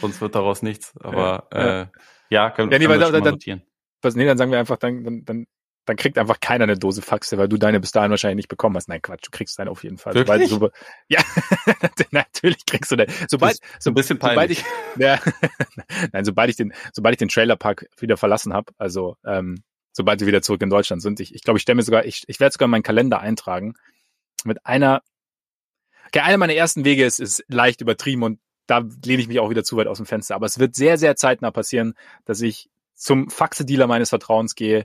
Sonst wird daraus nichts. Aber ja, äh, ja können, ja, nee, können wir dann, dann, notieren. Was, nee, dann sagen wir einfach, dann, dann, dann, dann kriegt einfach keiner eine Dose Faxe, weil du deine bis dahin wahrscheinlich nicht bekommen hast. Nein, Quatsch, du kriegst deine auf jeden Fall. Wirklich? Sobald, so, ja, <laughs> natürlich kriegst du deine. Sobald, so ein bisschen peinlich. Sobald ich, ja, <laughs> nein, sobald ich den, sobald ich den Trailerpark wieder verlassen habe, also ähm, sobald wir wieder zurück in Deutschland sind, ich, ich glaube, ich stelle mir sogar, ich, ich werde sogar meinen Kalender eintragen mit einer Okay, einer meiner ersten Wege ist, ist leicht übertrieben und da lehne ich mich auch wieder zu weit aus dem Fenster. Aber es wird sehr, sehr zeitnah passieren, dass ich zum Faxe-Dealer meines Vertrauens gehe,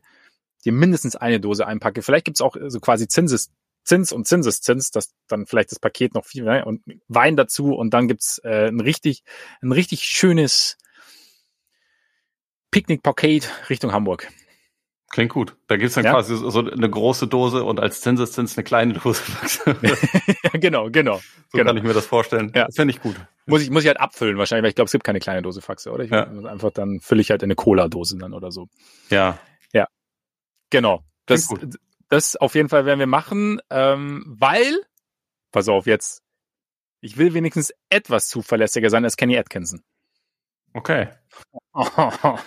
dir mindestens eine Dose einpacke. Vielleicht gibt's auch so quasi Zinses, Zins und Zinseszins, dass dann vielleicht das Paket noch viel ne, und Wein dazu und dann gibt's äh, ein richtig, ein richtig schönes Picknick-Paket Richtung Hamburg. Klingt gut. Da gibt's dann ja? quasi so eine große Dose und als Zinseszins eine kleine Dose. <laughs> <laughs> genau, genau. So genau. kann ich mir das vorstellen. Ja. Das finde ich gut. Muss ich, muss ich halt abfüllen wahrscheinlich, weil ich glaube, es gibt keine kleine Dose Faxe, oder? Ich ja. einfach dann fülle ich halt in eine Cola-Dose dann oder so. Ja. Genau. Das, das auf jeden Fall werden wir machen, ähm, weil, pass auf jetzt, ich will wenigstens etwas zuverlässiger sein als Kenny Atkinson. Okay. <laughs>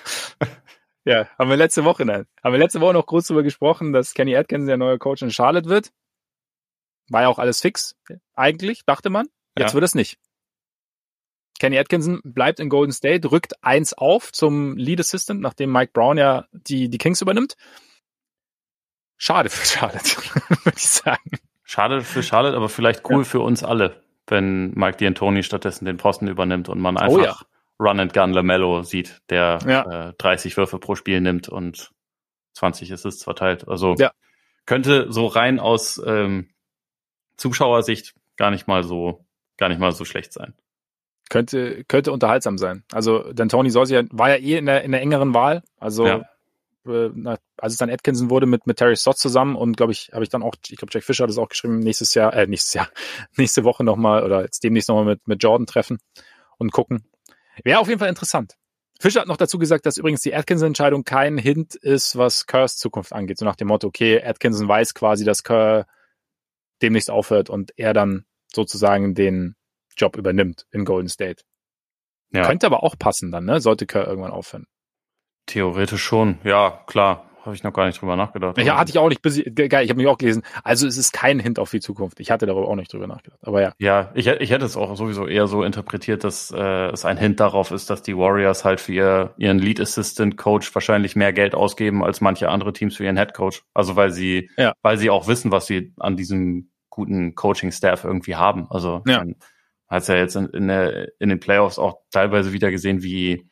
Ja, haben wir letzte Woche, nein. Haben wir letzte Woche noch kurz darüber gesprochen, dass Kenny Atkinson der neue Coach in Charlotte wird. War ja auch alles fix, eigentlich, dachte man. Jetzt ja. wird es nicht. Kenny Atkinson bleibt in Golden State, rückt eins auf zum Lead Assistant, nachdem Mike Brown ja die, die Kings übernimmt. Schade für Charlotte, <laughs> würde ich sagen. Schade für Charlotte, aber vielleicht cool ja. für uns alle, wenn Mike D'Antoni stattdessen den Posten übernimmt und man einfach oh ja. Run and Gun Lamello sieht, der ja. äh, 30 Würfe pro Spiel nimmt und 20 Assists verteilt. Also ja. könnte so rein aus ähm, Zuschauersicht gar nicht mal so gar nicht mal so schlecht sein. Könnte könnte unterhaltsam sein. Also denn Tony Sorsi war ja eh in der in der engeren Wahl. Also ja. Äh, als es dann Atkinson wurde mit mit Terry Stott zusammen und glaube ich habe ich dann auch ich glaube Jack Fischer hat es auch geschrieben nächstes Jahr äh, nächstes Jahr <laughs> nächste Woche noch mal oder jetzt demnächst noch mal mit mit Jordan treffen und gucken Wäre auf jeden Fall interessant. Fischer hat noch dazu gesagt, dass übrigens die Atkinson-Entscheidung kein Hint ist, was Kerrs Zukunft angeht. So nach dem Motto, okay, Atkinson weiß quasi, dass Kerr demnächst aufhört und er dann sozusagen den Job übernimmt in Golden State. Ja. Könnte aber auch passen dann, ne? Sollte Kerr irgendwann aufhören. Theoretisch schon, ja, klar. Habe ich noch gar nicht drüber nachgedacht. Ja, hatte ich auch nicht. Geil, ich habe mich auch gelesen. Also es ist kein Hint auf die Zukunft. Ich hatte darüber auch nicht drüber nachgedacht. Aber ja. Ja, ich, ich hätte es auch sowieso eher so interpretiert, dass äh, es ein Hint darauf ist, dass die Warriors halt für ihr, ihren Lead Assistant Coach wahrscheinlich mehr Geld ausgeben als manche andere Teams für ihren Head Coach. Also weil sie, ja. weil sie auch wissen, was sie an diesem guten Coaching-Staff irgendwie haben. Also ja. man hat ja jetzt in, in, der, in den Playoffs auch teilweise wieder gesehen, wie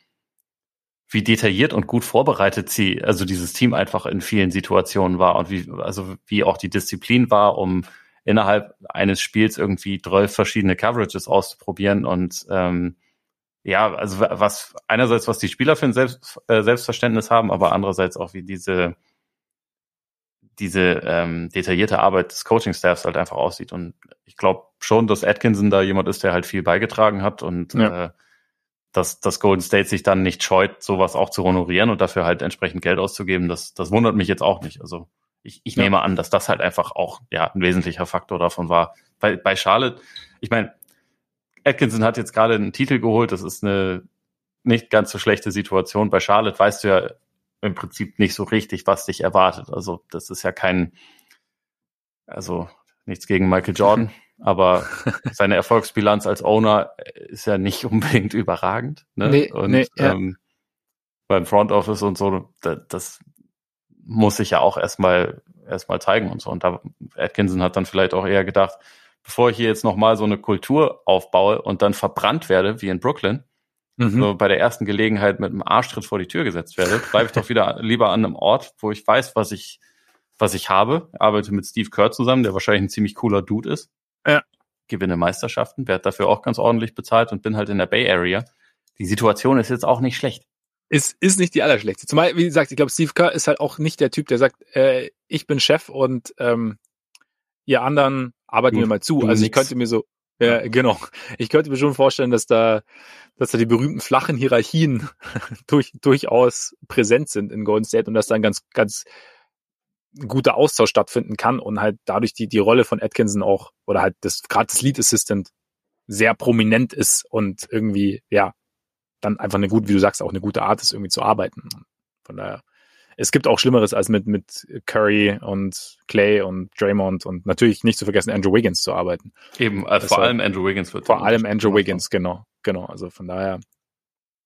wie detailliert und gut vorbereitet sie, also dieses Team einfach in vielen Situationen war und wie, also wie auch die Disziplin war, um innerhalb eines Spiels irgendwie drei verschiedene Coverages auszuprobieren und ähm, ja, also was einerseits was die Spieler für ein Selbst, äh, Selbstverständnis haben, aber andererseits auch wie diese diese ähm, detaillierte Arbeit des Coaching-Staffs halt einfach aussieht. Und ich glaube schon, dass Atkinson da jemand ist, der halt viel beigetragen hat und ja. äh, dass, dass Golden State sich dann nicht scheut, sowas auch zu honorieren und dafür halt entsprechend Geld auszugeben, das, das wundert mich jetzt auch nicht. Also ich, ich ja. nehme an, dass das halt einfach auch ja ein wesentlicher Faktor davon war. Bei, bei Charlotte, ich meine, Atkinson hat jetzt gerade einen Titel geholt, das ist eine nicht ganz so schlechte Situation. Bei Charlotte weißt du ja im Prinzip nicht so richtig, was dich erwartet. Also das ist ja kein, also nichts gegen Michael Jordan, <laughs> aber seine Erfolgsbilanz als Owner ist ja nicht <laughs> unbedingt überragend. Ne? Nee, und nee, ja. ähm, beim Front Office und so, das, das muss sich ja auch erstmal erstmal zeigen und so. Und da Atkinson hat dann vielleicht auch eher gedacht, bevor ich hier jetzt nochmal so eine Kultur aufbaue und dann verbrannt werde, wie in Brooklyn, mhm. so bei der ersten Gelegenheit mit einem Arschtritt vor die Tür gesetzt werde, bleibe ich doch wieder lieber an einem Ort, wo ich weiß, was ich, was ich habe. Arbeite mit Steve Kerr zusammen, der wahrscheinlich ein ziemlich cooler Dude ist. Ja. Gewinne Meisterschaften, werde dafür auch ganz ordentlich bezahlt und bin halt in der Bay Area. Die Situation ist jetzt auch nicht schlecht. Ist, ist nicht die allerschlechteste. Zumal, wie gesagt, ich glaube, Steve Kerr ist halt auch nicht der Typ, der sagt, äh, ich bin Chef und ähm, ihr anderen arbeiten du, mir mal zu. Also ich könnte mir so, ja, genau. Ich könnte mir schon vorstellen, dass da, dass da die berühmten flachen Hierarchien <laughs> durch, durchaus präsent sind in Golden State und dass dann ganz, ganz ein guter Austausch stattfinden kann und halt dadurch die, die Rolle von Atkinson auch, oder halt das, gerade das Lead Assistant sehr prominent ist und irgendwie, ja, dann einfach eine gute, wie du sagst, auch eine gute Art ist, irgendwie zu arbeiten. Von daher, es gibt auch Schlimmeres, als mit, mit Curry und Clay und Draymond und natürlich nicht zu vergessen, Andrew Wiggins zu arbeiten. Eben, also vor allem Andrew Wiggins wird. Vor allem Andrew Wiggins, genau, genau. Also von daher.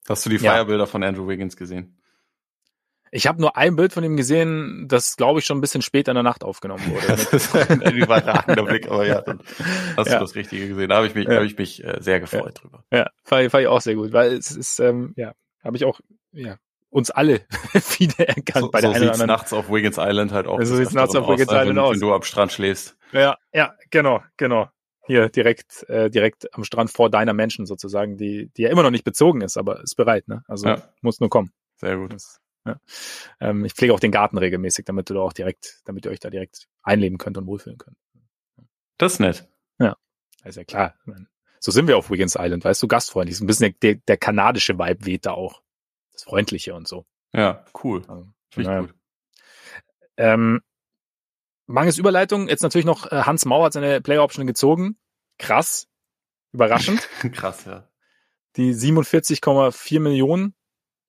Hast du die Feierbilder ja. von Andrew Wiggins gesehen? Ich habe nur ein Bild von ihm gesehen, das glaube ich schon ein bisschen spät in der Nacht aufgenommen wurde. <laughs> das ist ein überragender Blick, aber ja, dann hast ja. du das Richtige gesehen. Da habe ich mich, ja. habe ich mich äh, sehr gefreut ja. drüber. Ja, fand, fand ich auch sehr gut, weil es ist, ähm, ja, habe ich auch, ja, uns alle <laughs> wieder erkannt so, bei der so einen oder anderen. nachts auf Wiggins Island halt auch. So sieht's nachts auf Wiggins aus, Island aus. Wenn du am Strand schläfst. Ja, ja, genau, genau. Hier direkt, äh, direkt am Strand vor deiner Menschen sozusagen, die, die ja immer noch nicht bezogen ist, aber ist bereit, ne? Also ja. muss nur kommen. Sehr gut. Das, ja. Ähm, ich pflege auch den Garten regelmäßig, damit du da auch direkt, damit ihr euch da direkt einleben könnt und wohlfühlen könnt. Das ist nett. Ja, ist ja klar. So sind wir auf Wiggins Island, weißt du, gastfreundlich. So ein bisschen der, der kanadische Vibe weht da auch. Das Freundliche und so. Ja, cool. Also, Finde ich gut. Ähm, mangels Überleitung, jetzt natürlich noch äh, Hans Mauer hat seine Player Option gezogen. Krass. Überraschend. <laughs> Krass, ja. Die 47,4 Millionen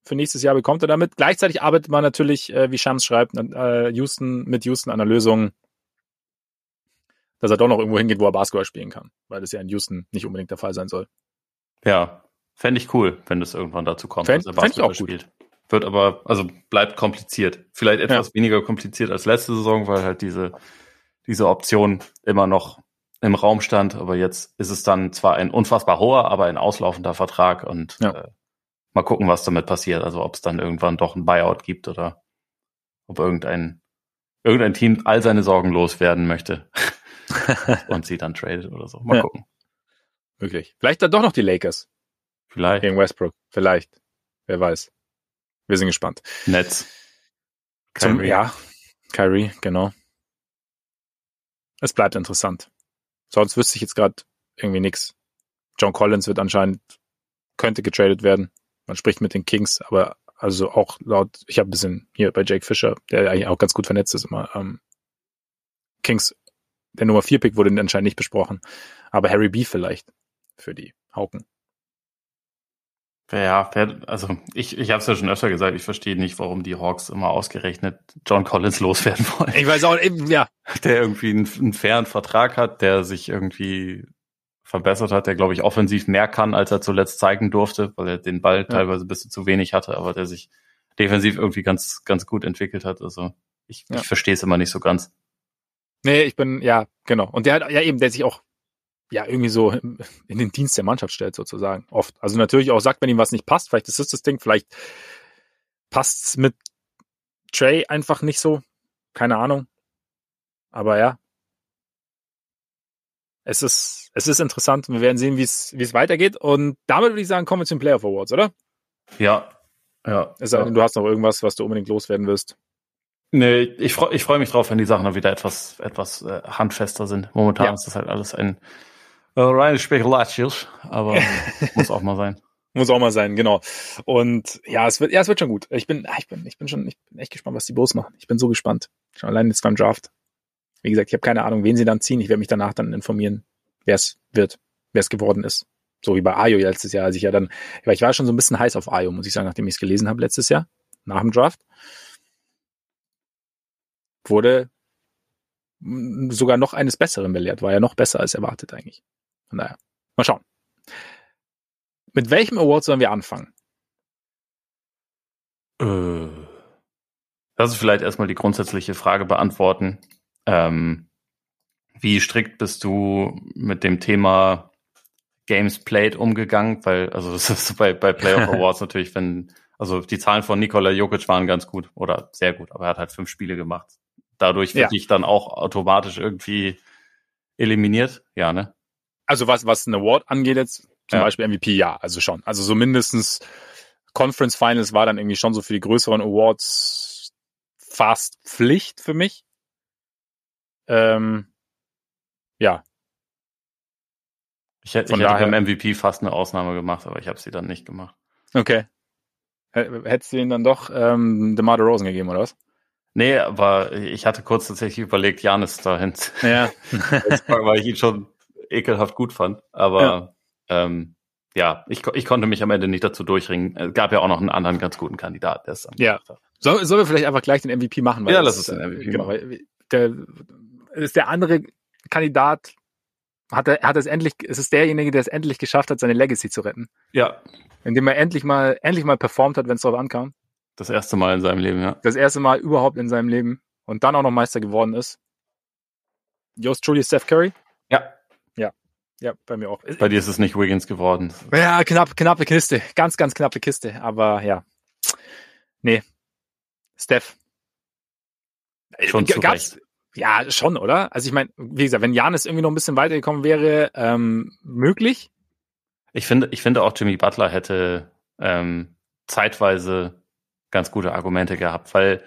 für nächstes Jahr bekommt er damit. Gleichzeitig arbeitet man natürlich, äh, wie Shams schreibt, äh, Houston mit Houston an der Lösung, dass er doch noch irgendwo hingeht, wo er Basketball spielen kann, weil das ja in Houston nicht unbedingt der Fall sein soll. Ja, fände ich cool, wenn das irgendwann dazu kommt, fänd, dass er Basketball auch spielt. Gut. Wird aber, also bleibt kompliziert. Vielleicht etwas ja. weniger kompliziert als letzte Saison, weil halt diese, diese Option immer noch im Raum stand. Aber jetzt ist es dann zwar ein unfassbar hoher, aber ein auslaufender Vertrag und ja. äh, mal gucken, was damit passiert. Also ob es dann irgendwann doch ein Buyout gibt oder ob irgendein, irgendein Team all seine Sorgen loswerden möchte <laughs> und sie dann tradet oder so. Mal ja. gucken. Wirklich. Vielleicht dann doch noch die Lakers. Vielleicht. Gegen Westbrook. Vielleicht. Wer weiß. Wir sind gespannt. Netz. Zum, ja, Kyrie, genau. Es bleibt interessant. Sonst wüsste ich jetzt gerade irgendwie nichts. John Collins wird anscheinend, könnte getradet werden. Man spricht mit den Kings, aber also auch laut, ich habe ein bisschen hier bei Jake Fisher, der eigentlich auch ganz gut vernetzt ist, immer ähm, Kings, der Nummer 4 Pick wurde anscheinend nicht besprochen, aber Harry B vielleicht für die Hauken. Ja, also ich, ich habe es ja schon öfter gesagt, ich verstehe nicht, warum die Hawks immer ausgerechnet John Collins <laughs> loswerden wollen. Ich weiß auch, eben, ja. Der irgendwie einen, einen fairen Vertrag hat, der sich irgendwie verbessert hat, der, glaube ich, offensiv mehr kann, als er zuletzt zeigen durfte, weil er den Ball ja. teilweise ein bisschen zu wenig hatte, aber der sich defensiv irgendwie ganz, ganz gut entwickelt hat. Also ich, ja. ich verstehe es immer nicht so ganz. Nee, ich bin, ja, genau. Und der hat, ja eben, der sich auch ja irgendwie so in den Dienst der Mannschaft stellt, sozusagen. Oft. Also natürlich auch sagt, wenn ihm was nicht passt, vielleicht ist das das Ding, vielleicht passt's mit Trey einfach nicht so. Keine Ahnung. Aber ja, es ist, es ist interessant. Wir werden sehen, wie es, wie es weitergeht. Und damit würde ich sagen, kommen wir zu den Playoff Awards, oder? Ja. Ja. Es sei denn, du hast noch irgendwas, was du unbedingt loswerden wirst. Nee, ich freue ich freu mich drauf, wenn die Sachen dann wieder etwas, etwas äh, handfester sind. Momentan ja. ist das halt alles ein äh, reine Spekulatius, aber <laughs> muss auch mal sein. Muss auch mal sein, genau. Und ja, es wird, ja, es wird schon gut. Ich bin, ich bin, ich bin schon, ich bin echt gespannt, was die Bulls machen. Ich bin so gespannt. Schon allein jetzt beim Draft. Wie gesagt, ich habe keine Ahnung, wen sie dann ziehen. Ich werde mich danach dann informieren, wer es wird, wer es geworden ist. So wie bei Ayo letztes Jahr, als ich ja dann, weil ich war schon so ein bisschen heiß auf Ayo, muss ich sagen, nachdem ich es gelesen habe letztes Jahr, nach dem Draft. Wurde sogar noch eines Besseren belehrt, war ja noch besser als erwartet eigentlich. Von daher, mal schauen. Mit welchem Award sollen wir anfangen? Äh, lass uns vielleicht erstmal die grundsätzliche Frage beantworten. Ähm, wie strikt bist du mit dem Thema Games Played umgegangen? Weil, also das ist bei, bei Playoff <laughs> Awards natürlich, wenn, also die Zahlen von Nikola Jokic waren ganz gut oder sehr gut, aber er hat halt fünf Spiele gemacht. Dadurch wird ja. ich dann auch automatisch irgendwie eliminiert, ja, ne? Also was, was ein Award angeht jetzt, zum ja. Beispiel MVP, ja, also schon. Also so mindestens Conference Finals war dann irgendwie schon so für die größeren Awards fast Pflicht für mich. Ähm, ja. Ich hätte, ich hätte beim MVP fast eine Ausnahme gemacht, aber ich habe sie dann nicht gemacht. Okay. Hättest du ihn dann doch ähm, DeMar DeRozan gegeben, oder was? Nee, aber ich hatte kurz tatsächlich überlegt, Janis dahin. Ja. <laughs> weil ich ihn schon ekelhaft gut fand. Aber ja, ähm, ja ich, ich konnte mich am Ende nicht dazu durchringen. Es gab ja auch noch einen anderen ganz guten Kandidat, der es ja. hat. Sollen wir vielleicht einfach gleich den MVP machen? ja, lass uns den MVP genau, machen. Der, ist der andere Kandidat hat er, hat es endlich, es ist derjenige, der es endlich geschafft hat, seine Legacy zu retten. Ja. Indem er endlich mal, endlich mal performt hat, wenn es darauf ankam. Das erste Mal in seinem Leben, ja. Das erste Mal überhaupt in seinem Leben. Und dann auch noch Meister geworden ist. Yost Julius Steph Curry? Ja. Ja. Ja, bei mir auch. Bei dir ist es nicht Wiggins geworden. Ja, knapp, knappe Kiste. Ganz, ganz knappe Kiste. Aber ja. Nee. Steph. Schon zu Recht. Ja, schon, oder? Also ich meine, wie gesagt, wenn Janis irgendwie noch ein bisschen weitergekommen wäre, ähm, möglich. Ich finde, ich finde auch Jimmy Butler hätte ähm, zeitweise ganz gute Argumente gehabt, weil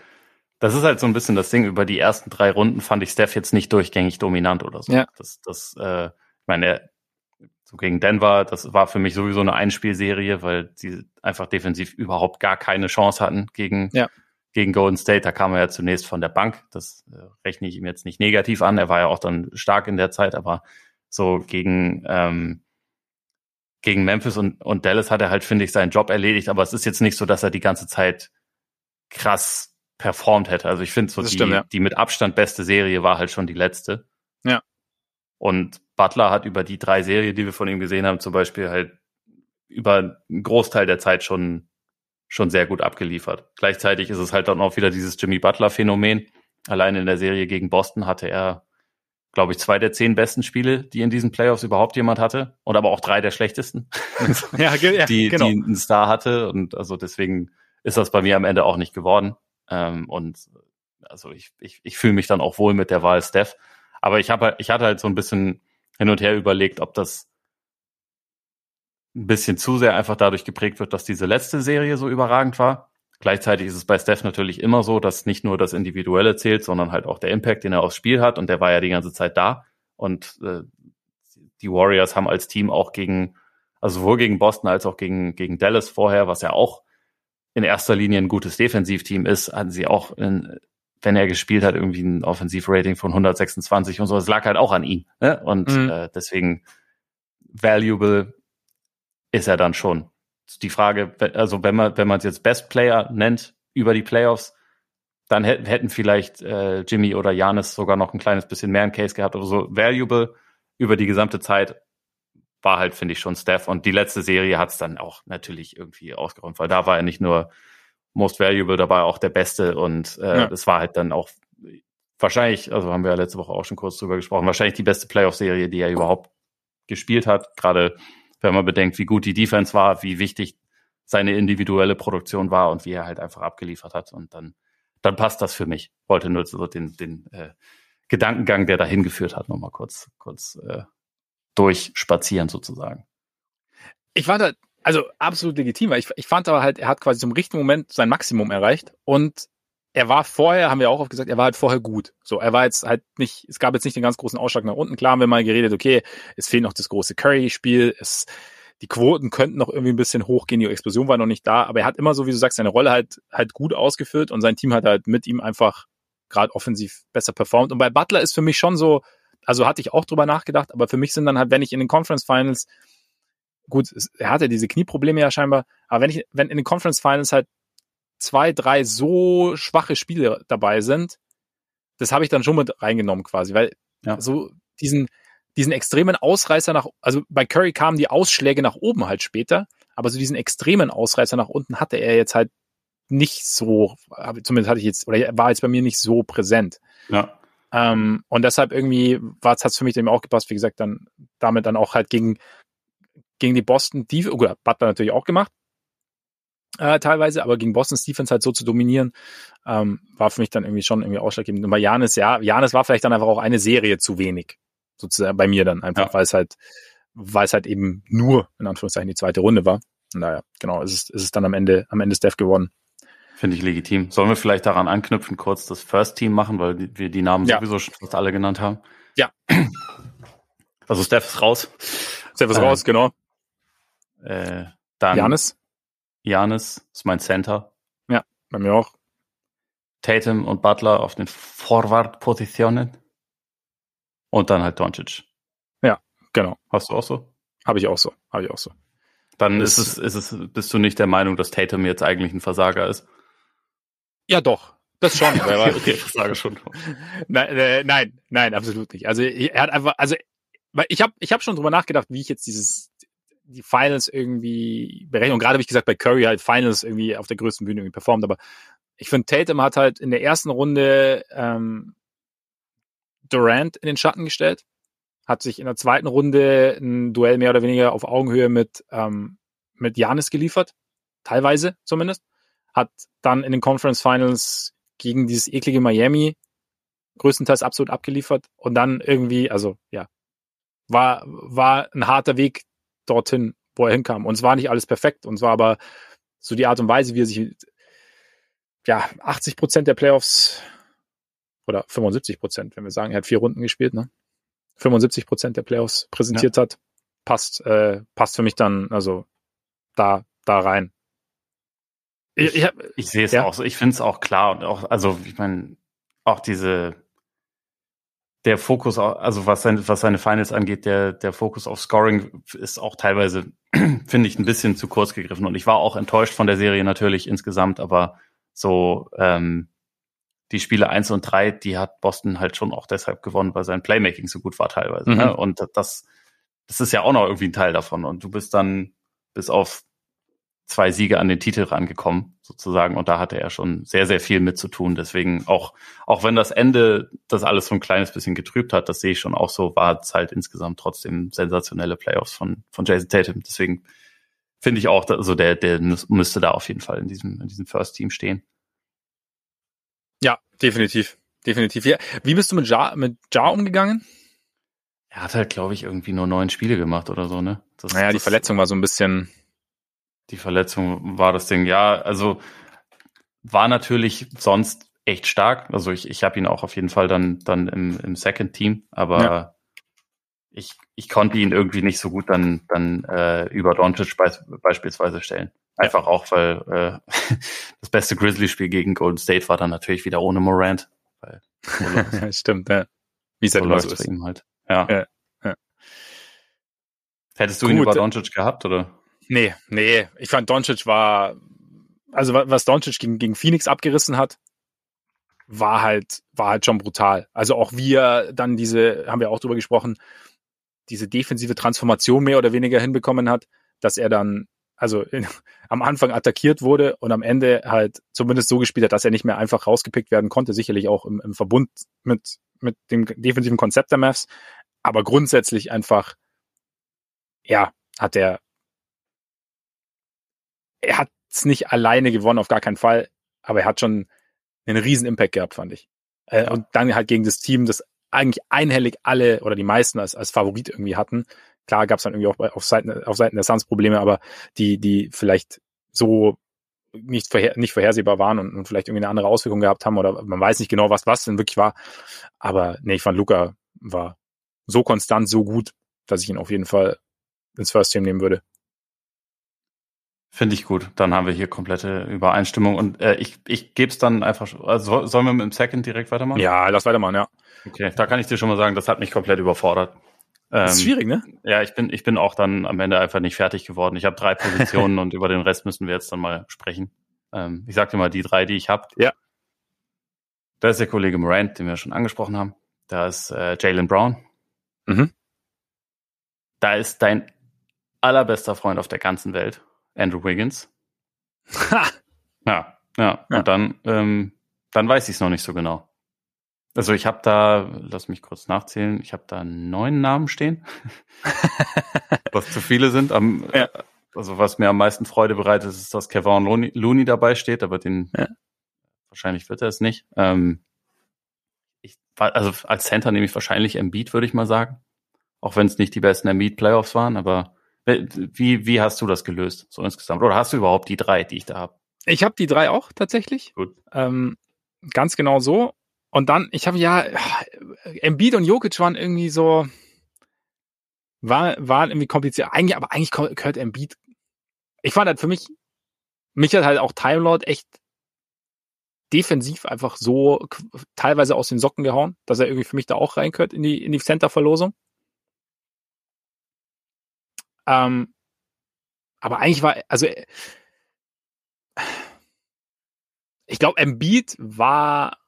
das ist halt so ein bisschen das Ding. Über die ersten drei Runden fand ich Steph jetzt nicht durchgängig dominant oder so. Ja. Das, das, äh, ich meine, so gegen Denver, das war für mich sowieso eine Einspielserie, weil sie einfach defensiv überhaupt gar keine Chance hatten gegen ja gegen Golden State, da kam er ja zunächst von der Bank. Das äh, rechne ich ihm jetzt nicht negativ an. Er war ja auch dann stark in der Zeit, aber so gegen, ähm, gegen Memphis und, und Dallas hat er halt, finde ich, seinen Job erledigt. Aber es ist jetzt nicht so, dass er die ganze Zeit krass performt hätte. Also ich finde so, die, stimmt, ja. die mit Abstand beste Serie war halt schon die letzte. Ja. Und Butler hat über die drei Serien, die wir von ihm gesehen haben, zum Beispiel halt über einen Großteil der Zeit schon schon sehr gut abgeliefert. Gleichzeitig ist es halt dann auch wieder dieses Jimmy Butler-Phänomen. Allein in der Serie gegen Boston hatte er, glaube ich, zwei der zehn besten Spiele, die in diesen Playoffs überhaupt jemand hatte. Und aber auch drei der schlechtesten, <laughs> ja, ja, die, genau. die ein Star hatte. Und also deswegen ist das bei mir am Ende auch nicht geworden. Ähm, und also ich, ich, ich fühle mich dann auch wohl mit der Wahl Steph. Aber ich habe ich hatte halt so ein bisschen hin und her überlegt, ob das ein bisschen zu sehr einfach dadurch geprägt wird, dass diese letzte Serie so überragend war. Gleichzeitig ist es bei Steph natürlich immer so, dass nicht nur das Individuelle zählt, sondern halt auch der Impact, den er aufs Spiel hat. Und der war ja die ganze Zeit da. Und äh, die Warriors haben als Team auch gegen, also sowohl gegen Boston als auch gegen, gegen Dallas vorher, was ja auch in erster Linie ein gutes Defensivteam ist, hatten sie auch, in, wenn er gespielt hat, irgendwie ein Offensivrating von 126 und so. Das lag halt auch an ihm. Ne? Und mhm. äh, deswegen valuable ist er dann schon. Die Frage, also wenn man wenn man es jetzt Best Player nennt über die Playoffs, dann hätten vielleicht äh, Jimmy oder Janis sogar noch ein kleines bisschen mehr ein Case gehabt. Aber so valuable über die gesamte Zeit war halt, finde ich, schon Steph. Und die letzte Serie hat es dann auch natürlich irgendwie ausgeräumt, weil da war er nicht nur most valuable, da war er auch der Beste. Und äh, ja. das war halt dann auch wahrscheinlich, also haben wir ja letzte Woche auch schon kurz drüber gesprochen, wahrscheinlich die beste Playoff-Serie, die er überhaupt gespielt hat. Gerade wenn man bedenkt, wie gut die Defense war, wie wichtig seine individuelle Produktion war und wie er halt einfach abgeliefert hat. Und dann, dann passt das für mich. Wollte nur so den, den äh, Gedankengang, der dahin geführt hat, nochmal kurz, kurz äh, durchspazieren sozusagen. Ich war da, also absolut legitim, weil ich, ich fand aber halt, er hat quasi zum richtigen Moment sein Maximum erreicht und er war vorher, haben wir auch oft gesagt, er war halt vorher gut. So, er war jetzt halt nicht, es gab jetzt nicht den ganz großen Ausschlag nach unten. Klar haben wir mal geredet, okay, es fehlt noch das große Curry-Spiel, es, die Quoten könnten noch irgendwie ein bisschen hochgehen, die Explosion war noch nicht da, aber er hat immer so, wie du sagst, seine Rolle halt, halt gut ausgeführt und sein Team hat halt mit ihm einfach gerade offensiv besser performt. Und bei Butler ist für mich schon so, also hatte ich auch drüber nachgedacht, aber für mich sind dann halt, wenn ich in den Conference Finals, gut, er hatte diese Knieprobleme ja scheinbar, aber wenn ich, wenn in den Conference Finals halt zwei, drei so schwache Spiele dabei sind, das habe ich dann schon mit reingenommen quasi, weil ja. so diesen, diesen extremen Ausreißer nach, also bei Curry kamen die Ausschläge nach oben halt später, aber so diesen extremen Ausreißer nach unten hatte er jetzt halt nicht so, zumindest hatte ich jetzt, oder war jetzt bei mir nicht so präsent. Ja. Ähm, und deshalb irgendwie war es, hat es für mich dann auch gepasst, wie gesagt, dann damit dann auch halt gegen, gegen die Boston, die, oh, Butler natürlich auch gemacht, äh, teilweise, aber gegen Boston's Defense halt so zu dominieren, ähm, war für mich dann irgendwie schon irgendwie ausschlaggebend. Und bei Janis, ja, Janis war vielleicht dann einfach auch eine Serie zu wenig, sozusagen bei mir dann einfach, ja. weil es halt, weil es halt eben nur, in Anführungszeichen, die zweite Runde war. Und naja, genau, ist es, ist es dann am Ende, am Ende Steph gewonnen. Finde ich legitim. Sollen wir vielleicht daran anknüpfen, kurz das First Team machen, weil wir die Namen ja. sowieso schon fast alle genannt haben? Ja. Also Steph ist raus. Steph ist äh, raus, genau. Äh, dann Janis? Janis ist mein Center. Ja, bei mir auch. Tatum und Butler auf den Forward-Positionen und dann halt Doncic. Ja, genau. Hast du auch so? Habe ich auch so. Habe ich auch so. Dann ist es, ist es, bist du nicht der Meinung, dass Tatum jetzt eigentlich ein Versager ist? Ja, doch. Das schon. <laughs> okay, okay, Versager schon. <laughs> Nein, äh, nein, nein, absolut nicht. Also er hat einfach, also ich habe ich hab schon drüber nachgedacht, wie ich jetzt dieses die Finals irgendwie berechne. Und gerade habe ich gesagt, bei Curry halt Finals irgendwie auf der größten Bühne irgendwie performt. Aber ich finde, Tatum hat halt in der ersten Runde ähm, Durant in den Schatten gestellt, hat sich in der zweiten Runde ein Duell mehr oder weniger auf Augenhöhe mit ähm, mit Janis geliefert, teilweise zumindest, hat dann in den Conference Finals gegen dieses eklige Miami größtenteils absolut abgeliefert und dann irgendwie, also ja, war war ein harter Weg dorthin, wo er hinkam. Und es war nicht alles perfekt und es war aber so die Art und Weise, wie er sich ja 80 Prozent der Playoffs oder 75 Prozent, wenn wir sagen, er hat vier Runden gespielt, ne? 75 Prozent der Playoffs präsentiert ja. hat, passt, äh, passt für mich dann, also da, da rein. Ich, ich, ich sehe es ja. auch so. Ich finde es auch klar und auch, also ich meine, auch diese, der Fokus, also was seine, was seine Finals angeht, der, der Fokus auf Scoring ist auch teilweise, <clears throat> finde ich, ein bisschen zu kurz gegriffen. Und ich war auch enttäuscht von der Serie natürlich insgesamt, aber so ähm, die Spiele eins und drei, die hat Boston halt schon auch deshalb gewonnen, weil sein Playmaking so gut war teilweise. Ne? Mhm. Ne? Und das, das ist ja auch noch irgendwie ein Teil davon. Und du bist dann bis auf zwei Siege an den Titel rangekommen, sozusagen. Und da hatte er schon sehr, sehr viel mit zu tun. Deswegen auch, auch wenn das Ende das alles so ein kleines bisschen getrübt hat, das sehe ich schon auch so, war es halt insgesamt trotzdem sensationelle Playoffs von, von Jason Tatum. Deswegen finde ich auch, also der, der müsste da auf jeden Fall in diesem, in diesem First Team stehen. Ja, definitiv. Definitiv. Ja. Wie bist du mit Ja, mit ja umgegangen? Er hat halt, glaube ich, irgendwie nur neun Spiele gemacht oder so, ne? Das, naja, das, die Verletzung war so ein bisschen die Verletzung war das Ding. Ja, also war natürlich sonst echt stark. Also ich, ich habe ihn auch auf jeden Fall dann, dann im, im Second Team, aber ja. ich, ich konnte ihn irgendwie nicht so gut dann, dann äh, über Doncic be beispielsweise stellen. Einfach ja. auch, weil äh, <laughs> das beste Grizzly-Spiel gegen Golden State war dann natürlich wieder ohne Morant. Weil, <laughs> ja, stimmt, ja. Wie es so läuft bei ihm halt. Ja. ja, ja. Hättest du Gut. ihn über Doncic gehabt, oder? Nee, nee. Ich fand Doncic war, also was Doncic gegen, gegen Phoenix abgerissen hat, war halt, war halt schon brutal. Also auch wie er dann diese, haben wir auch drüber gesprochen, diese defensive Transformation mehr oder weniger hinbekommen hat, dass er dann, also in, <laughs> am Anfang attackiert wurde und am Ende halt zumindest so gespielt hat, dass er nicht mehr einfach rausgepickt werden konnte, sicherlich auch im, im Verbund mit, mit dem defensiven Konzept der Mavs, aber grundsätzlich einfach, ja, hat er er hat es nicht alleine gewonnen, auf gar keinen Fall, aber er hat schon einen riesen Impact gehabt, fand ich. Äh. Und dann halt gegen das Team, das eigentlich einhellig alle oder die meisten als, als Favorit irgendwie hatten. Klar gab es dann irgendwie auch auf Seiten, auf Seiten der Suns Probleme, aber die, die vielleicht so nicht, vorher, nicht vorhersehbar waren und, und vielleicht irgendwie eine andere Auswirkung gehabt haben oder man weiß nicht genau, was was denn wirklich war. Aber nee, ich fand Luca war so konstant, so gut, dass ich ihn auf jeden Fall ins First Team nehmen würde. Finde ich gut. Dann haben wir hier komplette Übereinstimmung. Und äh, ich, ich gebe es dann einfach. Also sollen wir mit dem Second direkt weitermachen? Ja, lass weitermachen, ja. Okay, da kann ich dir schon mal sagen, das hat mich komplett überfordert. das ist ähm, schwierig, ne? Ja, ich bin, ich bin auch dann am Ende einfach nicht fertig geworden. Ich habe drei Positionen und über den Rest müssen wir jetzt dann mal sprechen. Ähm, ich sag dir mal die drei, die ich habe. Ja. Da ist der Kollege Morant, den wir schon angesprochen haben. Da ist äh, Jalen Brown. Mhm. Da ist dein allerbester Freund auf der ganzen Welt. Andrew Wiggins. Ha. Ja, ja, ja. Und dann, ähm, dann weiß ich es noch nicht so genau. Also ich habe da, lass mich kurz nachzählen, ich habe da neun Namen stehen, <laughs> was zu viele sind. Am, ja. Also was mir am meisten Freude bereitet, ist, dass Kevin Looney, Looney dabei steht, aber den ja. wahrscheinlich wird er es nicht. Ähm, ich, also als Center nehme ich wahrscheinlich Embiid, würde ich mal sagen. Auch wenn es nicht die besten Embiid-Playoffs waren, aber wie, wie hast du das gelöst, so insgesamt? Oder hast du überhaupt die drei, die ich da habe? Ich habe die drei auch tatsächlich. Gut. Ähm, ganz genau so. Und dann, ich habe ja, Embiid und Jokic waren irgendwie so, war, waren irgendwie kompliziert. Eigentlich, aber eigentlich gehört Embiid. Ich fand halt für mich, mich hat halt auch Time Lord echt defensiv einfach so teilweise aus den Socken gehauen, dass er irgendwie für mich da auch reinkört in die, in die Center-Verlosung. Ähm, aber eigentlich war, also ich glaube, Embiid war,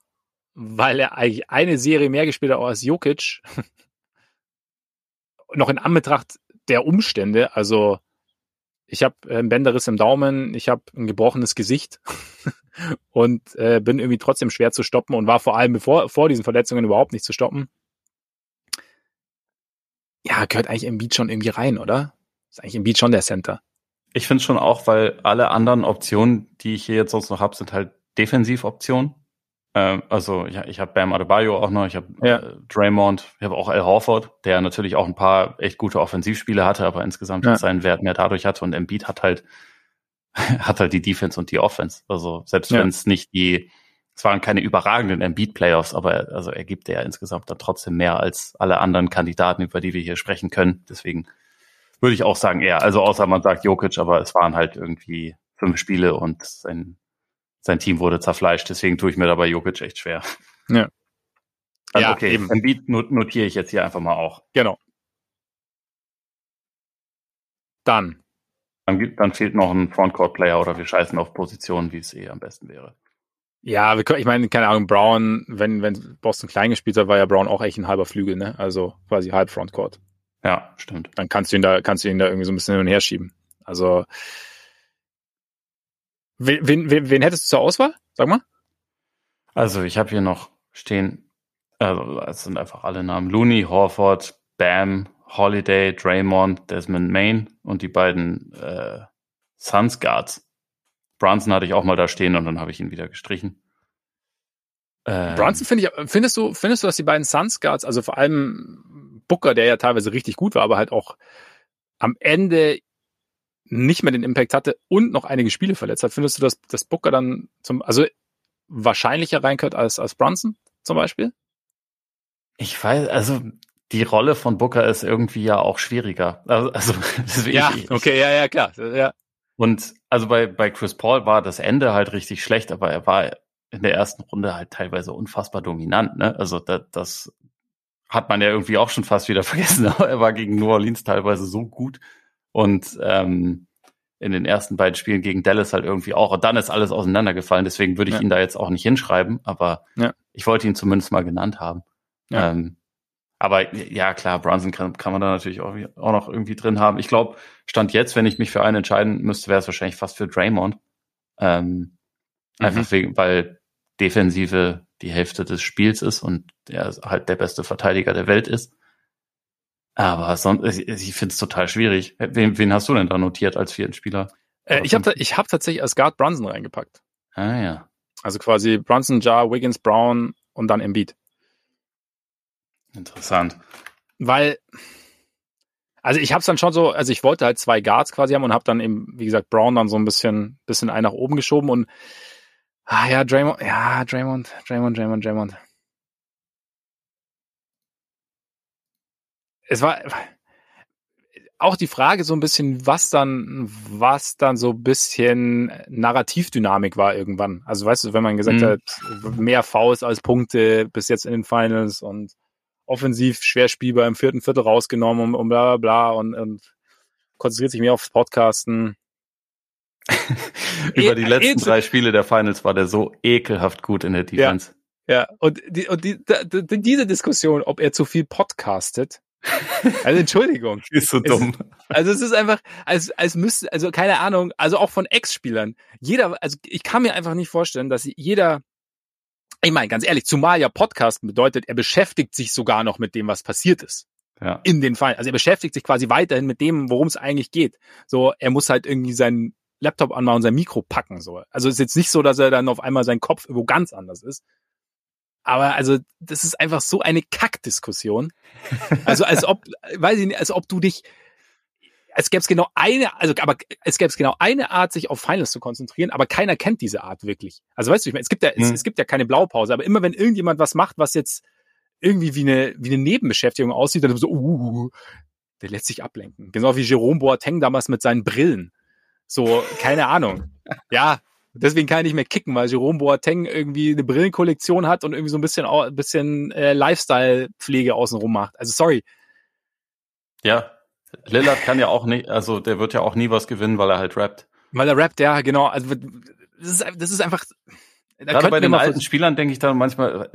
weil er eigentlich eine Serie mehr gespielt hat als Jokic, <laughs> noch in Anbetracht der Umstände, also ich habe einen Bänderriss im Daumen, ich habe ein gebrochenes Gesicht <laughs> und äh, bin irgendwie trotzdem schwer zu stoppen und war vor allem bevor, vor diesen Verletzungen überhaupt nicht zu stoppen. Ja, gehört eigentlich Embiid schon irgendwie rein, oder? Ist eigentlich Embiid schon der Center. Ich finde schon auch, weil alle anderen Optionen, die ich hier jetzt sonst noch habe, sind halt Defensivoptionen. Ähm, also ja, ich habe Bam Adebayo auch noch, ich habe ja. äh, Draymond, ich habe auch Al Horford, der natürlich auch ein paar echt gute Offensivspiele hatte, aber insgesamt ja. seinen Wert mehr dadurch hatte und Embiid hat halt <laughs> hat halt die Defense und die Offense. Also selbst ja. wenn es nicht die, es waren keine überragenden Embiid-Playoffs, aber er, also er gibt ja insgesamt dann trotzdem mehr als alle anderen Kandidaten, über die wir hier sprechen können. Deswegen würde ich auch sagen, eher. Also außer man sagt Jokic, aber es waren halt irgendwie fünf Spiele und sein, sein Team wurde zerfleischt. Deswegen tue ich mir dabei Jokic echt schwer. Ja. Also ja, okay, eben. Embiid notiere ich jetzt hier einfach mal auch. Genau. Dann dann, gibt, dann fehlt noch ein Frontcourt-Player oder wir scheißen auf Positionen, wie es eh am besten wäre. Ja, wir können, ich meine, keine Ahnung, Brown, wenn, wenn Boston klein gespielt hat, war ja Brown auch echt ein halber Flügel, ne? Also quasi halb Frontcourt. Ja, stimmt. Dann kannst du ihn da, kannst du ihn da irgendwie so ein bisschen hin und her schieben. Also, wen, wen, wen hättest du zur Auswahl? Sag mal. Also, ich habe hier noch stehen, also, es sind einfach alle Namen. Looney, Horford, Bam, Holiday, Draymond, Desmond Main und die beiden äh, Suns Guards. Brunson hatte ich auch mal da stehen und dann habe ich ihn wieder gestrichen. Ähm, Brunson finde ich, findest du, findest du, dass die beiden Suns Guards, also vor allem Booker, der ja teilweise richtig gut war, aber halt auch am Ende nicht mehr den Impact hatte und noch einige Spiele verletzt hat, findest du, dass, dass Booker dann zum, also wahrscheinlicher reinkört als, als Brunson zum Beispiel? Ich weiß, also die Rolle von Booker ist irgendwie ja auch schwieriger. Also, also <laughs> ja, okay, ja, ja, klar, ja. Und also bei bei Chris Paul war das Ende halt richtig schlecht, aber er war in der ersten Runde halt teilweise unfassbar dominant. Ne? Also das, das hat man ja irgendwie auch schon fast wieder <laughs> vergessen. Aber er war gegen New Orleans teilweise so gut und ähm, in den ersten beiden Spielen gegen Dallas halt irgendwie auch. Und dann ist alles auseinandergefallen. Deswegen würde ich ja. ihn da jetzt auch nicht hinschreiben, aber ja. ich wollte ihn zumindest mal genannt haben. Ja. Ähm, aber ja, klar, Brunson kann, kann man da natürlich auch, auch noch irgendwie drin haben. Ich glaube, Stand jetzt, wenn ich mich für einen entscheiden müsste, wäre es wahrscheinlich fast für Draymond. Ähm, mhm. Einfach wegen, weil Defensive die Hälfte des Spiels ist und er halt der beste Verteidiger der Welt ist. Aber sonst, ich finde es total schwierig. Wen, wen hast du denn da notiert als vierten Spieler? Äh, ich habe ich hab tatsächlich als Guard Brunson reingepackt. Ah ja. Also quasi Brunson, Jar, Wiggins, Brown und dann Embiid. Interessant. Weil, also ich habe es dann schon so, also ich wollte halt zwei Guards quasi haben und habe dann eben, wie gesagt, Brown dann so ein bisschen, bisschen ein nach oben geschoben und ah ja, Draymond, ja, Draymond, Draymond, Draymond, Draymond. Es war auch die Frage so ein bisschen, was dann, was dann so ein bisschen Narrativdynamik war irgendwann. Also weißt du, wenn man gesagt mhm. hat, mehr Fouls als Punkte bis jetzt in den Finals und offensiv schwer spielbar im vierten Viertel rausgenommen und, und bla bla bla und, und konzentriert sich mehr aufs Podcasten. <laughs> Über die letzten drei Spiele der Finals war der so ekelhaft gut in der Defense. Ja, ja. und, die, und die, die, diese Diskussion, ob er zu viel podcastet, <laughs> also Entschuldigung. ist so dumm. Es, also es ist einfach, als, als müsste, also keine Ahnung, also auch von Ex-Spielern. Jeder, also ich kann mir einfach nicht vorstellen, dass jeder ich meine, ganz ehrlich, zumal ja Podcast bedeutet, er beschäftigt sich sogar noch mit dem, was passiert ist. Ja. In den Fall. Also er beschäftigt sich quasi weiterhin mit dem, worum es eigentlich geht. So, er muss halt irgendwie seinen Laptop anmachen und sein Mikro packen. So. Also ist jetzt nicht so, dass er dann auf einmal sein Kopf irgendwo ganz anders ist. Aber also, das ist einfach so eine Kackdiskussion. Also als ob, <laughs> weiß ich nicht, als ob du dich, es gäbe genau eine, also aber es gäbe genau eine Art, sich auf Finals zu konzentrieren, aber keiner kennt diese Art wirklich. Also weißt du, ich meine, es gibt ja, mhm. es, es, gibt ja keine Blaupause, aber immer wenn irgendjemand was macht, was jetzt irgendwie wie eine, wie eine Nebenbeschäftigung aussieht, dann so, uh, der lässt sich ablenken. Genau wie Jerome Boateng damals mit seinen Brillen. So, keine Ahnung. Ja, Deswegen kann er nicht mehr kicken, weil Jerome Boateng irgendwie eine Brillenkollektion hat und irgendwie so ein bisschen, ein bisschen äh, Lifestyle-Pflege außenrum macht. Also sorry. Ja, Lillard kann ja auch nicht, also der wird ja auch nie was gewinnen, weil er halt rappt. Weil er rappt, ja, genau. Also das ist, das ist einfach. Gerade bei den alten Spielern denke ich dann manchmal,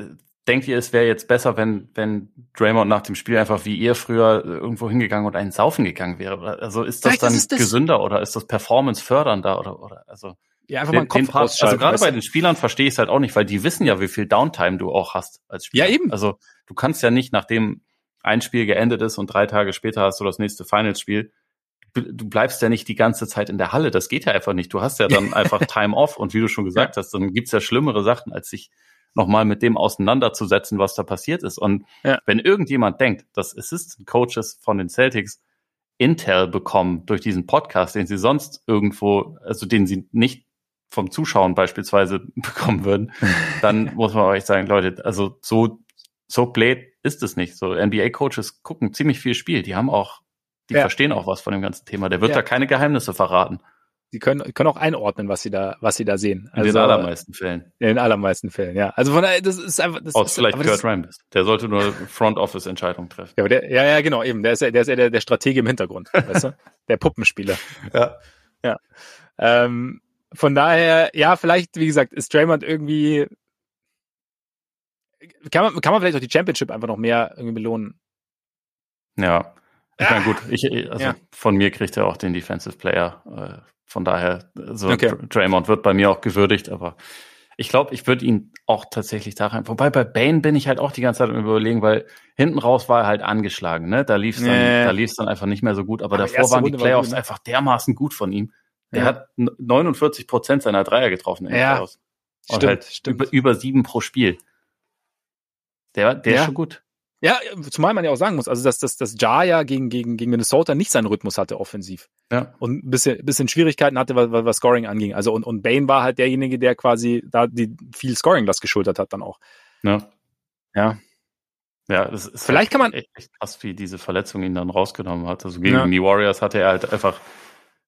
denkt ihr, es wäre jetzt besser, wenn, wenn Draymond nach dem Spiel einfach wie ihr früher irgendwo hingegangen und einen saufen gegangen wäre? Also ist das Vielleicht dann ist das gesünder oder ist das Performance fördernder oder, oder, also? Ja, einfach mal den, Kopf Part, Also gerade bei den Spielern verstehe ich es halt auch nicht, weil die wissen ja, wie viel Downtime du auch hast als Spieler. Ja, eben. Also du kannst ja nicht, nachdem ein Spiel geendet ist und drei Tage später hast du das nächste Finals-Spiel, du bleibst ja nicht die ganze Zeit in der Halle. Das geht ja einfach nicht. Du hast ja dann <laughs> einfach Time off und wie du schon gesagt hast, dann gibt's ja schlimmere Sachen, als sich nochmal mit dem auseinanderzusetzen, was da passiert ist. Und ja. wenn irgendjemand denkt, dass Assistant Coaches von den Celtics Intel bekommen durch diesen Podcast, den sie sonst irgendwo, also den sie nicht vom Zuschauen beispielsweise <laughs> bekommen würden, dann <laughs> muss man euch sagen, Leute, also so, so blöd ist es nicht. So NBA-Coaches gucken ziemlich viel Spiel. Die haben auch, die ja. verstehen auch was von dem ganzen Thema. Der wird ja. da keine Geheimnisse verraten. Sie können, können auch einordnen, was sie da, was sie da sehen. Also, in den allermeisten Fällen. In den allermeisten Fällen, ja. Also von daher, das ist einfach, das Aus ist, vielleicht Kurt Rambis. Der sollte nur Front Office Entscheidungen treffen. Ja, der, ja, ja, genau, eben. Der ist ja, der ist ja der, der Stratege im Hintergrund, weißt du? <laughs> Der Puppenspieler. Ja. Ja. Ähm, von daher, ja, vielleicht, wie gesagt, ist Draymond irgendwie, kann man, kann man vielleicht auch die Championship einfach noch mehr irgendwie belohnen. Ja. Ich meine, gut, ich, also ja. von mir kriegt er auch den Defensive Player. Äh, von daher, so okay. Draymond wird bei mir auch gewürdigt, aber ich glaube, ich würde ihn auch tatsächlich da rein. Wobei bei Bane bin ich halt auch die ganze Zeit im Überlegen, weil hinten raus war er halt angeschlagen, ne? Da lief es dann, nee. da lief's dann einfach nicht mehr so gut. Aber, aber davor waren die Playoffs war ne? einfach dermaßen gut von ihm. Er ja. hat 49 Prozent seiner Dreier getroffen in ja. Playoffs. Und stimmt, halt stimmt. Über, über sieben pro Spiel. Der, der ja. ist schon gut. Ja, zumal man ja auch sagen muss, also dass, dass, dass Jaya gegen, gegen, gegen Minnesota nicht seinen Rhythmus hatte offensiv. Ja. Und ein bisschen, bisschen Schwierigkeiten hatte, was, was Scoring anging. Also und, und Bane war halt derjenige, der quasi da die viel Scoring das geschultert hat dann auch. Ja. Ja. Ja, das ist Vielleicht halt kann man echt, echt krass, wie diese Verletzung ihn dann rausgenommen hat. Also gegen ja. die Warriors hatte er halt einfach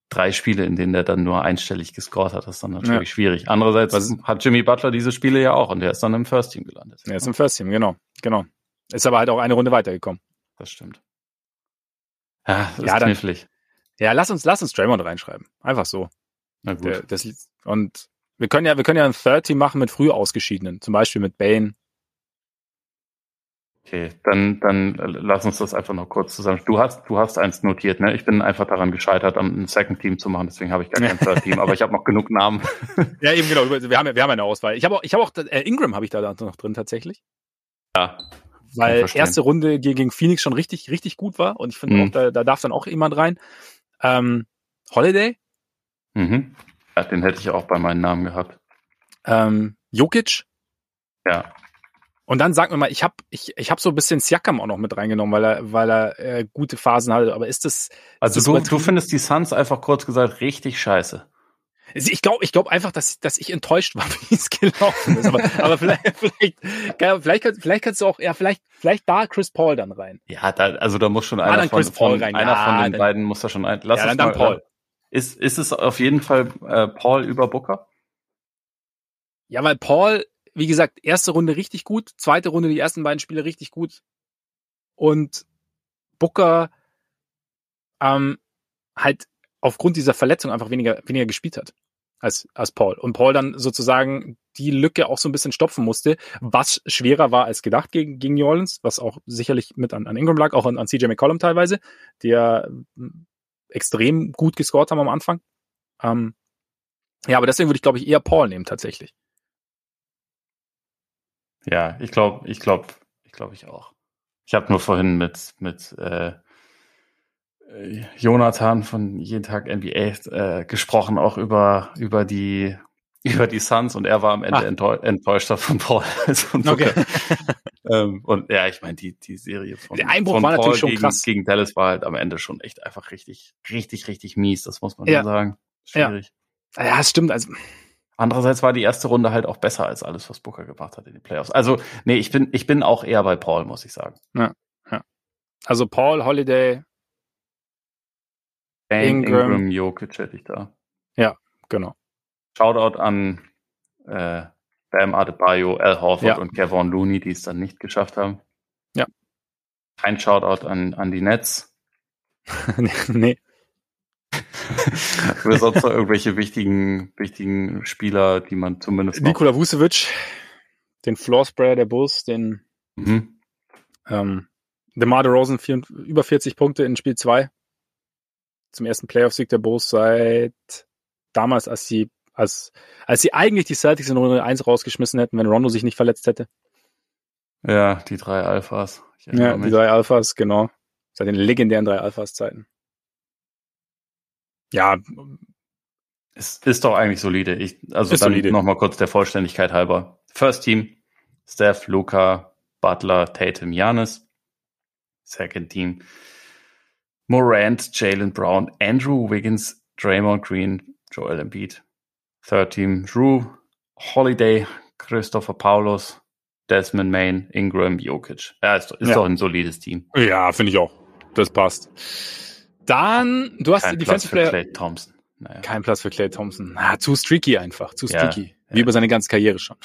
drei Spiele, in denen er dann nur einstellig gescored hat. Das ist dann natürlich ja. schwierig. Andererseits Was? hat Jimmy Butler diese Spiele ja auch und der ist dann im First Team gelandet. Er ist im First Team, genau. Genau. Ist aber halt auch eine Runde weitergekommen. Das stimmt. Ja, das ja, ist knifflig. Ja, lass uns, lass uns Draymond reinschreiben. Einfach so. Na gut. Der, das, und wir können ja, wir können ja ein Third Team machen mit früh Ausgeschiedenen. Zum Beispiel mit Bane. Okay, dann, dann lass uns das einfach noch kurz zusammen. Du hast, du hast eins notiert, ne? Ich bin einfach daran gescheitert, ein Second Team zu machen, deswegen habe ich gar kein Third Team, <laughs> aber ich habe noch genug Namen. ja, eben genau. Wir haben, wir haben eine Auswahl. Ich habe auch, ich habe auch äh, Ingram habe ich da noch drin tatsächlich. Ja, weil erste Runde gegen Phoenix schon richtig, richtig gut war und ich finde mhm. auch, da, da darf dann auch jemand rein. Ähm, Holiday? Mhm. Ja, den hätte ich auch bei meinen Namen gehabt. Ähm, Jokic? Ja. Und dann sag mir mal, ich habe ich, ich hab so ein bisschen Siakam auch noch mit reingenommen, weil er, weil er äh, gute Phasen hatte. Aber ist das. Ist also das du, du findest die Suns einfach kurz gesagt richtig scheiße. Ich glaube ich glaube einfach, dass, dass ich enttäuscht war, <laughs> wie es gelaufen ist. Aber, aber vielleicht, <laughs> vielleicht, vielleicht, vielleicht kannst du auch, ja, vielleicht, vielleicht da Chris Paul dann rein. Ja, da, also da muss schon ah, einer, von, von, einer ja, von den dann, beiden muss da schon ein. Lass ja, dann, dann mal, Paul. Ist, ist es auf jeden Fall äh, Paul über Booker? Ja, weil Paul, wie gesagt, erste Runde richtig gut, zweite Runde die ersten beiden Spiele richtig gut. Und Booker ähm, halt aufgrund dieser Verletzung einfach weniger, weniger gespielt hat als, als Paul. Und Paul dann sozusagen die Lücke auch so ein bisschen stopfen musste, was schwerer war als gedacht gegen, gegen New Orleans, was auch sicherlich mit an, an Ingram lag, auch an, an CJ McCollum teilweise, der extrem gut gescored haben am Anfang. Ähm, ja, aber deswegen würde ich, glaube ich, eher Paul nehmen tatsächlich. Ja, ich glaube, ich glaube, ich glaube ich auch. Ich habe nur vorhin mit, mit äh, Jonathan von Jeden Tag NBA äh, gesprochen, auch über, über die <laughs> über die Suns und er war am Ende ah. enttäu enttäuschter von Paul. <laughs> von okay. ähm, und ja, ich meine, die, die Serie von, Der Einbruch von war Paul natürlich schon gegen, krass. gegen Dallas war halt am Ende schon echt einfach richtig, richtig, richtig mies, das muss man ja. sagen. Schwierig. Ja. ja, das stimmt. Also Andererseits war die erste Runde halt auch besser als alles, was Booker gebracht hat in den Playoffs. Also, nee, ich bin, ich bin auch eher bei Paul, muss ich sagen. Ja, ja. Also Paul, Holiday, Ingram, Ingram Jokic hätte ich da. Ja, genau. Shoutout an äh, Bam Adebayo, Al Horford ja. und Kevin Looney, die es dann nicht geschafft haben. Ja. Kein Shoutout an, an die Nets. <laughs> nee. <laughs> Oder sonst noch irgendwelche wichtigen, wichtigen Spieler, die man zumindest Nikola Vucevic, den Floorsprayer der Bulls, den mhm. ähm, DeMar DeRozan vier, über 40 Punkte in Spiel 2 zum ersten Playoff-Sieg der Bulls seit damals, als sie als, als sie eigentlich die Celtics in Runde 1 rausgeschmissen hätten, wenn Rondo sich nicht verletzt hätte. Ja, die drei Alphas. Ja, mich. die drei Alphas, genau. Seit den legendären drei Alphas-Zeiten. Ja. Es ist doch eigentlich solide. Ich, also ist dann solide. noch mal kurz der Vollständigkeit halber. First Team, Steph, Luca, Butler, Tatum, Janis. Second Team, Morant, Jalen Brown, Andrew Wiggins, Draymond Green, Joel Embiid. Third Team, Drew, Holiday, Christopher Paulus, Desmond Main, Ingram, Jokic. Ja, ist, ist ja. doch ein solides Team. Ja, finde ich auch. Das passt. Dann, du hast Kein die Platz Defensive für Clay Thompson. Naja. Kein Platz für Clay Thompson. Na, zu streaky einfach, zu streaky. Ja, Wie ja. über seine ganze Karriere schon.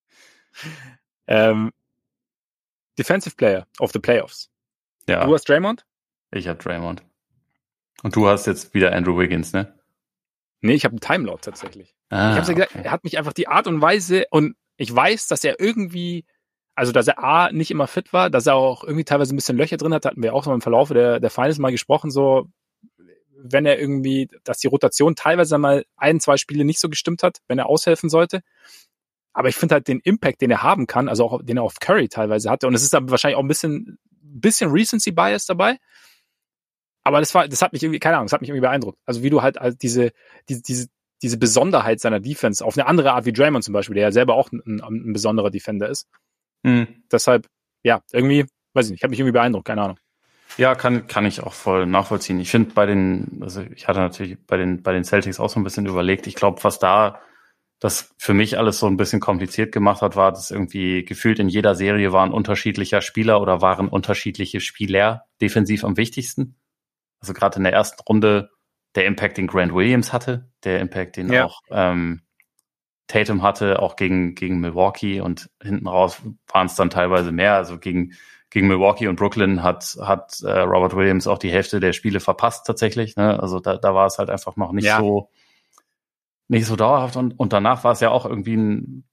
<laughs> ähm, Defensive Player of the Playoffs. Ja. Du hast Draymond? Ich habe Draymond. Und du hast jetzt wieder Andrew Wiggins, ne? Nee, ich habe einen Timelord tatsächlich. Ah, ich habe ja gesagt, okay. er hat mich einfach die Art und Weise und ich weiß, dass er irgendwie, also dass er A, nicht immer fit war, dass er auch irgendwie teilweise ein bisschen Löcher drin hat, hatten wir auch so im Verlauf der, der Finals mal gesprochen, so wenn er irgendwie, dass die Rotation teilweise mal ein, zwei Spiele nicht so gestimmt hat, wenn er aushelfen sollte. Aber ich finde halt den Impact, den er haben kann, also auch den er auf Curry teilweise hatte, und es ist dann wahrscheinlich auch ein bisschen, bisschen Recency Bias dabei. Aber das war, das hat mich irgendwie, keine Ahnung, das hat mich irgendwie beeindruckt. Also wie du halt also diese, diese, diese, diese Besonderheit seiner Defense auf eine andere Art wie Draymond zum Beispiel, der ja selber auch ein, ein besonderer Defender ist. Mhm. Deshalb, ja, irgendwie, weiß ich nicht, hat mich irgendwie beeindruckt, keine Ahnung. Ja, kann, kann ich auch voll nachvollziehen. Ich finde bei den, also ich hatte natürlich bei den, bei den Celtics auch so ein bisschen überlegt. Ich glaube, was da das für mich alles so ein bisschen kompliziert gemacht hat, war, dass irgendwie gefühlt in jeder Serie waren unterschiedlicher Spieler oder waren unterschiedliche Spieler defensiv am wichtigsten. Also gerade in der ersten Runde der Impact, den Grant Williams hatte, der Impact, den ja. auch ähm, Tatum hatte, auch gegen, gegen Milwaukee und hinten raus waren es dann teilweise mehr. Also gegen, gegen Milwaukee und Brooklyn hat, hat äh, Robert Williams auch die Hälfte der Spiele verpasst tatsächlich. Ne? Also da, da war es halt einfach noch nicht ja. so nicht so dauerhaft und, und danach war es ja auch irgendwie ein,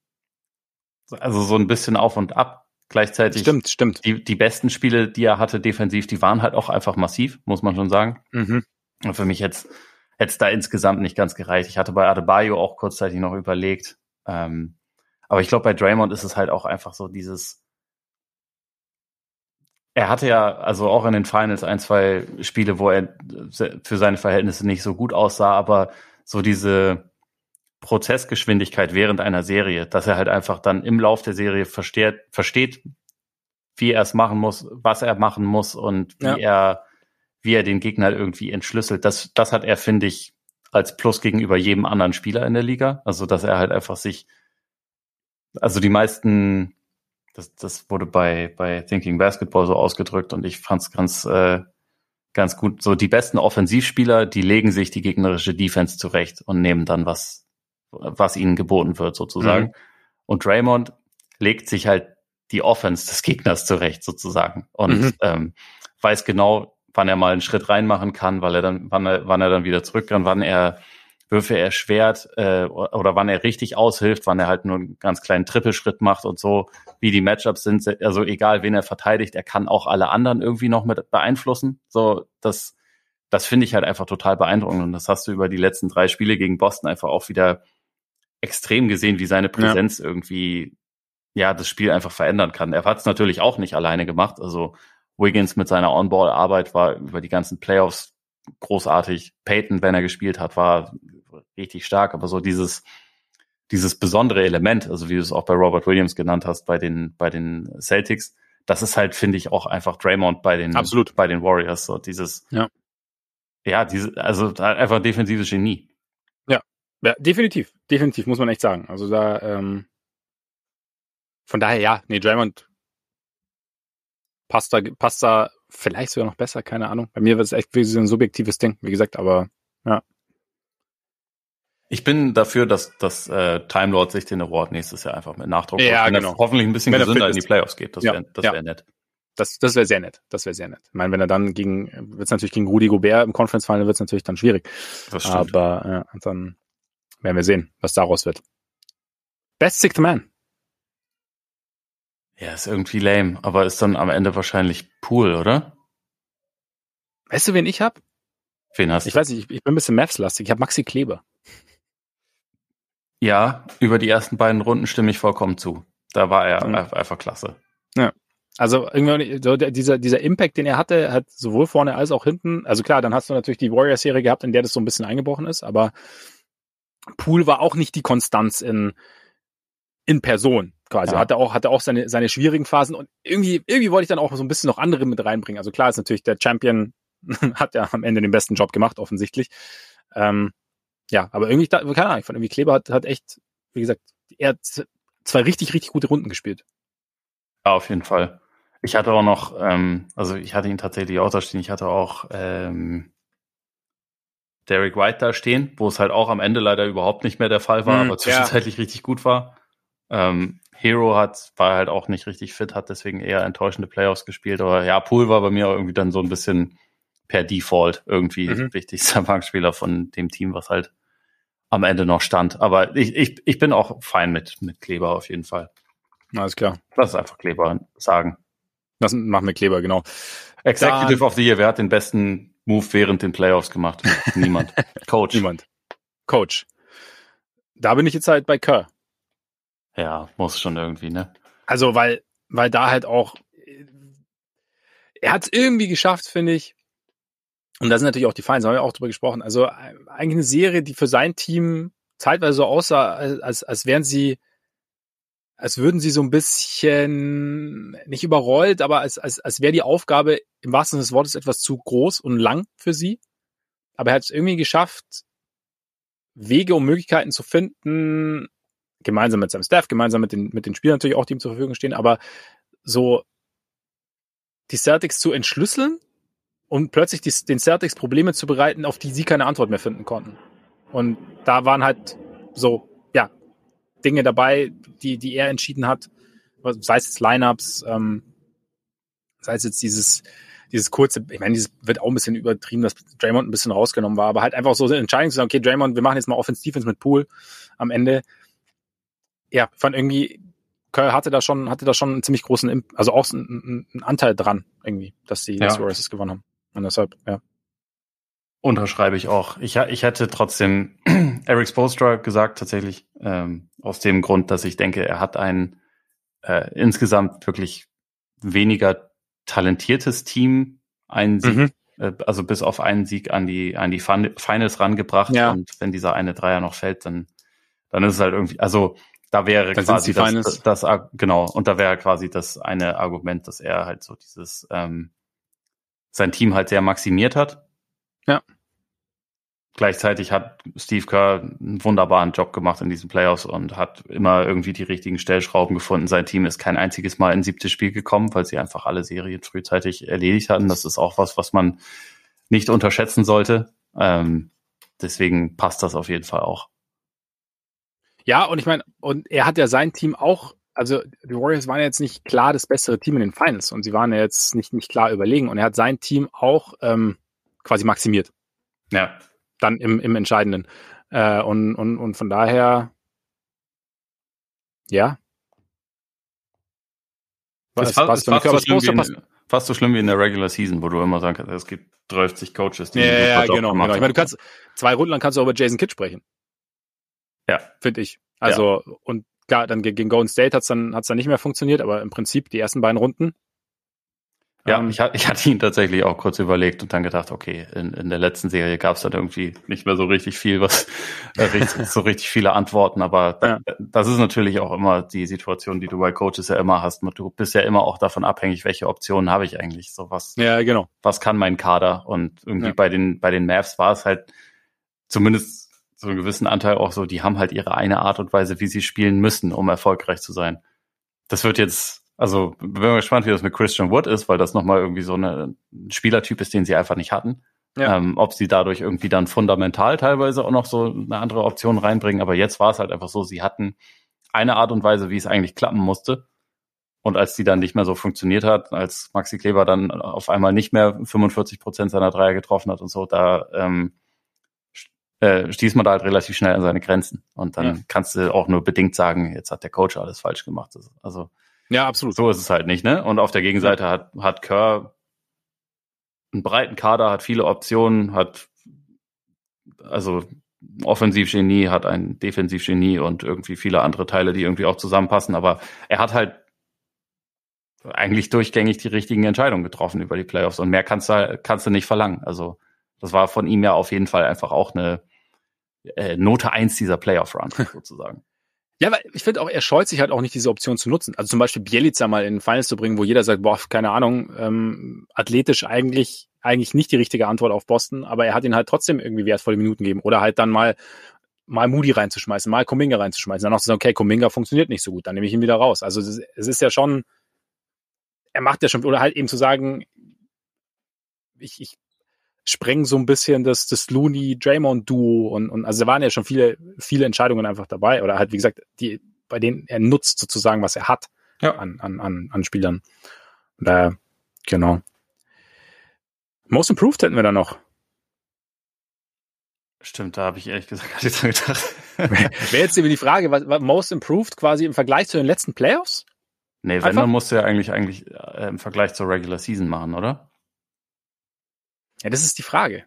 also so ein bisschen auf und ab. Gleichzeitig. Stimmt, stimmt. Die, die besten Spiele, die er hatte defensiv, die waren halt auch einfach massiv, muss man schon sagen. Mhm. Und für mich jetzt hätte es da insgesamt nicht ganz gereicht. Ich hatte bei Adebayo auch kurzzeitig noch überlegt. Ähm, aber ich glaube, bei Draymond ist es halt auch einfach so dieses, er hatte ja also auch in den Finals ein, zwei Spiele, wo er für seine Verhältnisse nicht so gut aussah, aber so diese, Prozessgeschwindigkeit während einer Serie, dass er halt einfach dann im Lauf der Serie versteht, versteht, wie er es machen muss, was er machen muss und wie ja. er, wie er den Gegner irgendwie entschlüsselt. Das, das hat er, finde ich, als Plus gegenüber jedem anderen Spieler in der Liga. Also, dass er halt einfach sich, also die meisten, das, das wurde bei, bei Thinking Basketball so ausgedrückt und ich fand es ganz, äh, ganz gut. So die besten Offensivspieler, die legen sich die gegnerische Defense zurecht und nehmen dann was, was ihnen geboten wird, sozusagen. Mhm. Und Draymond legt sich halt die Offense des Gegners zurecht, sozusagen. Und mhm. ähm, weiß genau, wann er mal einen Schritt reinmachen kann, weil er dann, wann er, wann er dann wieder zurück kann, wann er Würfe erschwert äh, oder wann er richtig aushilft, wann er halt nur einen ganz kleinen Trippelschritt macht und so, wie die Matchups sind. Also egal, wen er verteidigt, er kann auch alle anderen irgendwie noch mit beeinflussen. So, das, das finde ich halt einfach total beeindruckend. Und das hast du über die letzten drei Spiele gegen Boston einfach auch wieder extrem gesehen, wie seine Präsenz ja. irgendwie ja das Spiel einfach verändern kann. Er hat es natürlich auch nicht alleine gemacht. Also Wiggins mit seiner On-Ball-Arbeit war über die ganzen Playoffs großartig. Peyton, wenn er gespielt hat, war richtig stark. Aber so dieses dieses besondere Element, also wie du es auch bei Robert Williams genannt hast, bei den bei den Celtics, das ist halt finde ich auch einfach Draymond bei den Absolut. bei den Warriors. So dieses ja ja diese also einfach defensives Genie. Ja, definitiv. Definitiv, muss man echt sagen. Also da, ähm, von daher, ja, nee, Draymond passt da, passt da vielleicht sogar noch besser, keine Ahnung. Bei mir wird es echt wie so ein subjektives Ding, wie gesagt, aber ja. Ich bin dafür, dass, dass äh, Time Lord sich den Award nächstes Jahr einfach mit Nachdruck ja, genau. hoffentlich ein bisschen wenn gesünder in die Playoffs geht. Das ja, wäre das ja. wär nett. Das, das wäre sehr nett. Das wäre sehr nett. Ich meine, wenn er dann gegen, wird es natürlich gegen Rudi Gobert im Conference Final wird es natürlich dann schwierig. Das stimmt. Aber ja, dann werden wir sehen, was daraus wird. Best Sixth Man. Ja, ist irgendwie lame, aber ist dann am Ende wahrscheinlich Pool, oder? Weißt du, wen ich hab? Wen hast du? Ich weiß nicht, ich, ich bin ein bisschen Mavs-lastig. Ich habe Maxi Kleber. Ja, über die ersten beiden Runden stimme ich vollkommen zu. Da war er Mhm. einfach klasse. Ja. Also irgendwie so dieser, dieser Impact, den er hatte, hat sowohl vorne als auch hinten. Also klar, dann hast du natürlich die Warriors-Serie gehabt, in der das so ein bisschen eingebrochen ist, aber Pool war auch nicht die Konstanz in, in Person quasi. Ja. Hatte auch, hatte auch seine, seine schwierigen Phasen und irgendwie, irgendwie wollte ich dann auch so ein bisschen noch andere mit reinbringen. Also klar ist natürlich der Champion <laughs> hat ja am Ende den besten Job gemacht, offensichtlich. Ähm, ja, aber irgendwie, keine Ahnung, ich fand irgendwie Kleber hat, hat echt, wie gesagt, er hat zwei richtig, richtig gute Runden gespielt. Ja, auf jeden Fall. Ich hatte auch noch, ähm, also ich hatte ihn tatsächlich auch da stehen, ich hatte auch ähm, Derek White da stehen, wo es halt auch am Ende leider überhaupt nicht mehr der Fall war, Hm, aber zwischenzeitlich richtig gut war. Ähm, Hero hat, war halt auch nicht richtig fit, hat deswegen eher enttäuschende Playoffs gespielt, aber ja, Pool war bei mir irgendwie dann so ein bisschen per Default irgendwie Mhm. wichtigster <laughs> Bankspieler von dem Team, was halt am Ende noch stand. Aber ich, ich, ich bin auch fein mit, mit Kleber auf jeden Fall. Alles klar. Lass es einfach Kleber sagen. Das machen wir Kleber, genau. Executive of the Year, wer hat den besten Move während den Playoffs gemacht? <laughs> Niemand. Coach. Niemand. Coach. Da bin ich jetzt halt bei Kerr. Ja, muss schon irgendwie, ne? Also, weil, weil da halt auch, er hat es irgendwie geschafft, finde ich. Und da sind natürlich auch die Fans, da haben wir auch drüber gesprochen. Also eigentlich eine Serie, die für sein Team zeitweise so aussah, als, als wären sie, als würden sie so ein bisschen nicht überrollt, aber als, als, als wäre die Aufgabe im wahrsten Sinne des Wortes etwas zu groß und lang für sie. Aber er hat es irgendwie geschafft, Wege und Möglichkeiten zu finden, gemeinsam mit seinem Staff, gemeinsam mit den, mit den Spielern natürlich auch, die ihm zur Verfügung stehen, aber so die Celtics zu entschlüsseln und plötzlich die, den Celtics Probleme zu bereiten, auf die sie keine Antwort mehr finden konnten. Und da waren halt so, Dinge dabei, die, die er entschieden hat, sei es jetzt Lineups, ähm, sei es jetzt dieses, dieses kurze, ich meine, dieses wird auch ein bisschen übertrieben, dass Draymond ein bisschen rausgenommen war, aber halt einfach so eine Entscheidung zu sagen, okay, Draymond, wir machen jetzt mal Offense Defense mit Pool am Ende. Ja, fand irgendwie, Kerr hatte da schon, hatte da schon einen ziemlich großen, also auch einen, einen Anteil dran, irgendwie, dass die, Ja. Warriors gewonnen haben. Und deshalb, ja. Unterschreibe ich auch. Ich, ich hätte trotzdem <clears throat> Eric Spoelstra gesagt, tatsächlich, ähm, aus dem Grund, dass ich denke, er hat ein äh, insgesamt wirklich weniger talentiertes Team, einen Sieg, Mhm. äh, also bis auf einen Sieg an die, an die Fin- Finals rangebracht. Ja. Und wenn dieser eine Dreier noch fällt, dann, dann ist es halt irgendwie, also da wäre Dann quasi das, Finals. das, das, genau, und da wäre quasi das eine Argument, dass er halt so dieses, ähm, sein Team halt sehr maximiert hat. Ja. Gleichzeitig hat Steve Kerr einen wunderbaren Job gemacht in diesen Playoffs und hat immer irgendwie die richtigen Stellschrauben gefunden. Sein Team ist kein einziges Mal ins siebte Spiel gekommen, weil sie einfach alle Serien frühzeitig erledigt hatten. Das ist auch was, was man nicht unterschätzen sollte. Ähm, deswegen passt das auf jeden Fall auch. Ja, und ich meine, und er hat ja sein Team auch, also die Warriors waren ja jetzt nicht klar das bessere Team in den Finals und sie waren ja jetzt nicht, nicht klar überlegen und er hat sein Team auch ähm, quasi maximiert, Ja, dann im, im Entscheidenden. Äh, und, und, und von daher, ja. Das ist fast, ist fast, so schlimm wie in, fast so schlimm wie in der Regular Season, wo du immer sagst, es gibt 30 Coaches, die ja, ja, genau, genau. Ich meine, du kannst zwei Runden lang kannst du über Jason Kidd sprechen. Ja. Finde ich. Also, ja. und klar, dann gegen Golden State hat's dann, hat's dann nicht mehr funktioniert, aber im Prinzip die ersten beiden Runden. Ja, ähm, ich, ich hatte ihn tatsächlich auch kurz überlegt und dann gedacht, okay, in, in der letzten Serie gab's dann irgendwie nicht mehr so richtig viel, was äh, <laughs> so richtig viele Antworten, aber ja. das ist natürlich auch immer die Situation, die du bei Coaches ja immer hast. Du bist ja immer auch davon abhängig, welche Optionen habe ich eigentlich, so was. Ja, genau. Was kann mein Kader? Und irgendwie ja. bei den, bei den Mavs war es halt zumindest so einen gewissen Anteil auch so, die haben halt ihre eine Art und Weise, wie sie spielen müssen, um erfolgreich zu sein. Das wird jetzt, also bin mal gespannt, wie das mit Christian Wood ist, weil das nochmal irgendwie so eine, ein Spielertyp ist, den sie einfach nicht hatten. Ja. Ähm, ob sie dadurch irgendwie dann fundamental teilweise auch noch so eine andere Option reinbringen. Aber jetzt war es halt einfach so, sie hatten eine Art und Weise, wie es eigentlich klappen musste. Und als die dann nicht mehr so funktioniert hat, als Maxi Kleber dann auf einmal nicht mehr 45 Prozent seiner Dreier getroffen hat und so, da ähm, äh, stieß man da halt relativ schnell an seine Grenzen. Und dann ja. kannst du auch nur bedingt sagen, jetzt hat der Coach alles falsch gemacht. Also ja, absolut. So ist es halt nicht, ne? Und auf der Gegenseite ja. hat, hat Kerr einen breiten Kader, hat viele Optionen, hat also Offensivgenie, hat ein Defensivgenie und irgendwie viele andere Teile, die irgendwie auch zusammenpassen. Aber er hat halt eigentlich durchgängig die richtigen Entscheidungen getroffen über die Playoffs und mehr kannst du, kannst du nicht verlangen. Also das war von ihm ja auf jeden Fall einfach auch eine äh, Note eins dieser Playoff-Run <laughs> sozusagen. Ja, weil ich finde auch, er scheut sich halt auch nicht, diese Option zu nutzen. Also zum Beispiel Bielica mal in Finals zu bringen, wo jeder sagt, boah, keine Ahnung, ähm, athletisch eigentlich, eigentlich nicht die richtige Antwort auf Boston, aber er hat ihn halt trotzdem irgendwie wertvolle Minuten gegeben. Oder halt dann mal, mal Moody reinzuschmeißen, mal Kuminga reinzuschmeißen, dann auch zu sagen, okay, Kuminga funktioniert nicht so gut, dann nehme ich ihn wieder raus. Also es es ist ja schon, er macht ja schon, oder halt eben zu sagen, ich, ich sprengen so ein bisschen das, das Looney-Draymond-Duo und, und also da waren ja schon viele, viele Entscheidungen einfach dabei oder halt, wie gesagt, die, bei denen er nutzt sozusagen, was er hat ja. an, an, an, an Spielern. Und daher, genau. Most Improved hätten wir da noch. Stimmt, da habe ich ehrlich gesagt gar nicht dran gedacht. <laughs> Wäre jetzt eben die Frage, was, was Most Improved quasi im Vergleich zu den letzten Playoffs? Nee, wenn, Einfach? dann musst du ja eigentlich, eigentlich äh, im Vergleich zur Regular Season machen, oder? Ja, das ist die Frage.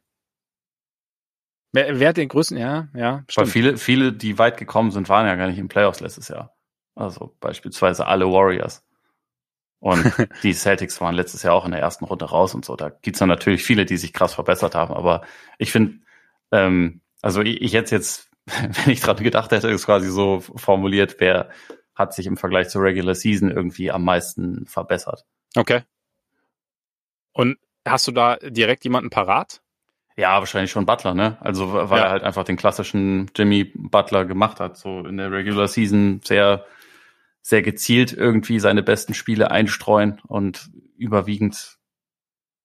Wer, wer hat den größten, ja, ja. Stimmt. Weil viele, viele, die weit gekommen sind, waren ja gar nicht im Playoffs letztes Jahr. Also beispielsweise alle Warriors. Und <laughs> die Celtics waren letztes Jahr auch in der ersten Runde raus und so. Da gibt's dann natürlich viele, die sich krass verbessert haben. Aber ich finde, ähm, also ich, ich hätte jetzt, <laughs> wenn ich dran gedacht hätte, ist quasi so formuliert, wer hat sich im Vergleich zur Regular Season irgendwie am meisten verbessert. Okay. Und Hast du da direkt jemanden parat? Ja, wahrscheinlich schon Butler, ne? Also weil ja. er halt einfach den klassischen Jimmy Butler gemacht hat, so in der Regular Season sehr, sehr gezielt irgendwie seine besten Spiele einstreuen und überwiegend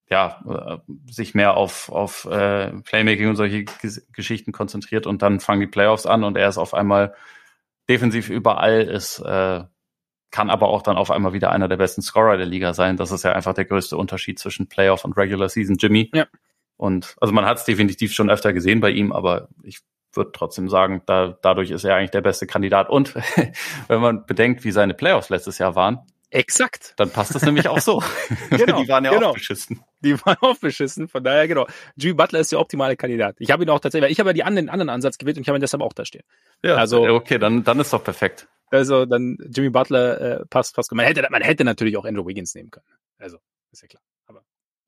ja, äh, sich mehr auf, auf äh, Playmaking und solche Geschichten konzentriert und dann fangen die Playoffs an und er ist auf einmal defensiv überall, ist äh, kann aber auch dann auf einmal wieder einer der besten Scorer der Liga sein. Das ist ja einfach der größte Unterschied zwischen Playoff und Regular Season Jimmy. Ja. Und also man hat es definitiv schon öfter gesehen bei ihm, aber ich würde trotzdem sagen, da, dadurch ist er eigentlich der beste Kandidat. Und <laughs> wenn man bedenkt, wie seine Playoffs letztes Jahr waren, Exakt. Dann passt das nämlich auch so. <laughs> <laughs> genau, die waren ja genau. auch beschissen. Die waren auch beschissen. Von daher, genau. Jimmy Butler ist der optimale Kandidat. Ich habe ihn auch tatsächlich, ich habe ja die anderen, anderen Ansatz gewählt und ich habe ihn deshalb auch da stehen. Ja, also, okay, dann, dann ist doch perfekt. Also dann Jimmy Butler äh, passt, passt. Man hätte, man hätte natürlich auch Andrew Wiggins nehmen können. Also, ist ja klar. Aber.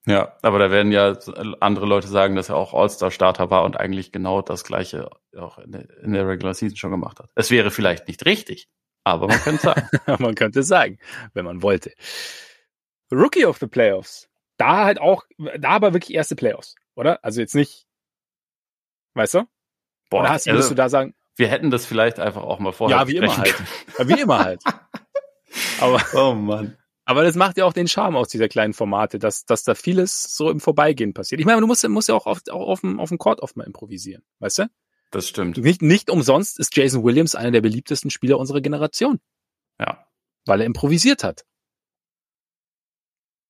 Ja, aber da werden ja andere Leute sagen, dass er auch All-Star-Starter war und eigentlich genau das Gleiche auch in der, in der Regular Season schon gemacht hat. Es wäre vielleicht nicht richtig, aber man könnte sagen. <laughs> man könnte sagen, wenn man wollte. Rookie of the Playoffs. Da halt auch, da aber wirklich erste Playoffs, oder? Also jetzt nicht, weißt du? Boah, oder hast, also, du da sagen, wir hätten das vielleicht einfach auch mal vorher. Ja, wie immer halt. Ja, wie immer halt. <laughs> Aber, oh Mann. Aber das macht ja auch den Charme aus dieser kleinen Formate, dass, dass da vieles so im Vorbeigehen passiert. Ich meine, du musst, musst ja auch, auf, auch auf, dem, auf dem Court oft mal improvisieren, weißt du? Das stimmt. Nicht, nicht umsonst ist Jason Williams einer der beliebtesten Spieler unserer Generation. Ja. Weil er improvisiert hat.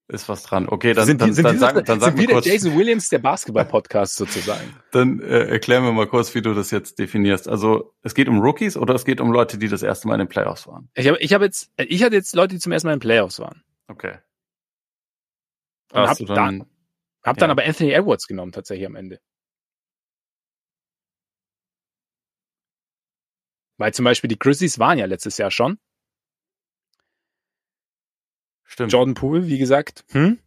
Ist was dran. Okay, dann, sind, dann, sind dann, sag, dann sag sind wir kurz. Jason Williams der Basketball-Podcast sozusagen. <laughs> Dann äh, erklären wir mal kurz, wie du das jetzt definierst. Also es geht um Rookies oder es geht um Leute, die das erste Mal in den Playoffs waren? Ich habe ich hab jetzt, ich hatte jetzt Leute, die zum ersten Mal in den Playoffs waren. Okay. Und hab, dann, dann, hab ja. dann aber Anthony Edwards genommen tatsächlich am Ende. Weil zum Beispiel die Grizzlies waren ja letztes Jahr schon. Stimmt. Jordan Poole, wie gesagt, hm,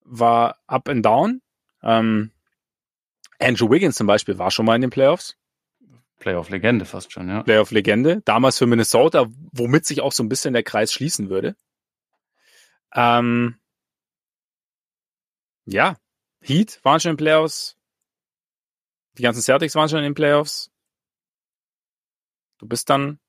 war up and down. Ähm, Andrew Wiggins zum Beispiel war schon mal in den Playoffs. Playoff-Legende fast schon, ja. Playoff-Legende. Damals für Minnesota, womit sich auch so ein bisschen der Kreis schließen würde. Ähm, ja, Heat waren schon in den Playoffs. Die ganzen Celtics waren schon in den Playoffs. Du bist dann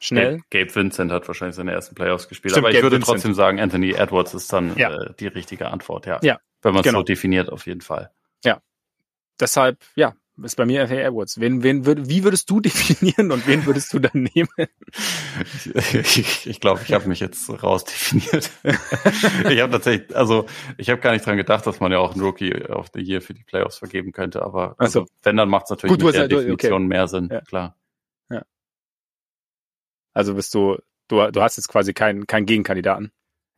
schnell. Gabe Vincent hat wahrscheinlich seine ersten Playoffs gespielt, Stimmt, aber ich Gabe würde Vincent. trotzdem sagen, Anthony Edwards ist dann ja. äh, die richtige Antwort, ja. ja Wenn man es genau. so definiert, auf jeden Fall. Ja. Deshalb, ja, ist bei mir FA Edwards. Wen, wen würd, wie würdest du <laughs> definieren und wen würdest du dann nehmen? Ich, ich, ich glaube, ich habe mich jetzt rausdefiniert. ich habe tatsächlich, also ich habe gar nicht dran gedacht, dass man ja auch einen Rookie of the Year für die Playoffs vergeben könnte, aber also, also wenn, dann macht es natürlich Gut, mit der ja, Definition okay. mehr Sinn, ja. klar. Also bist du, du, du hast jetzt quasi keinen keinen Gegenkandidaten.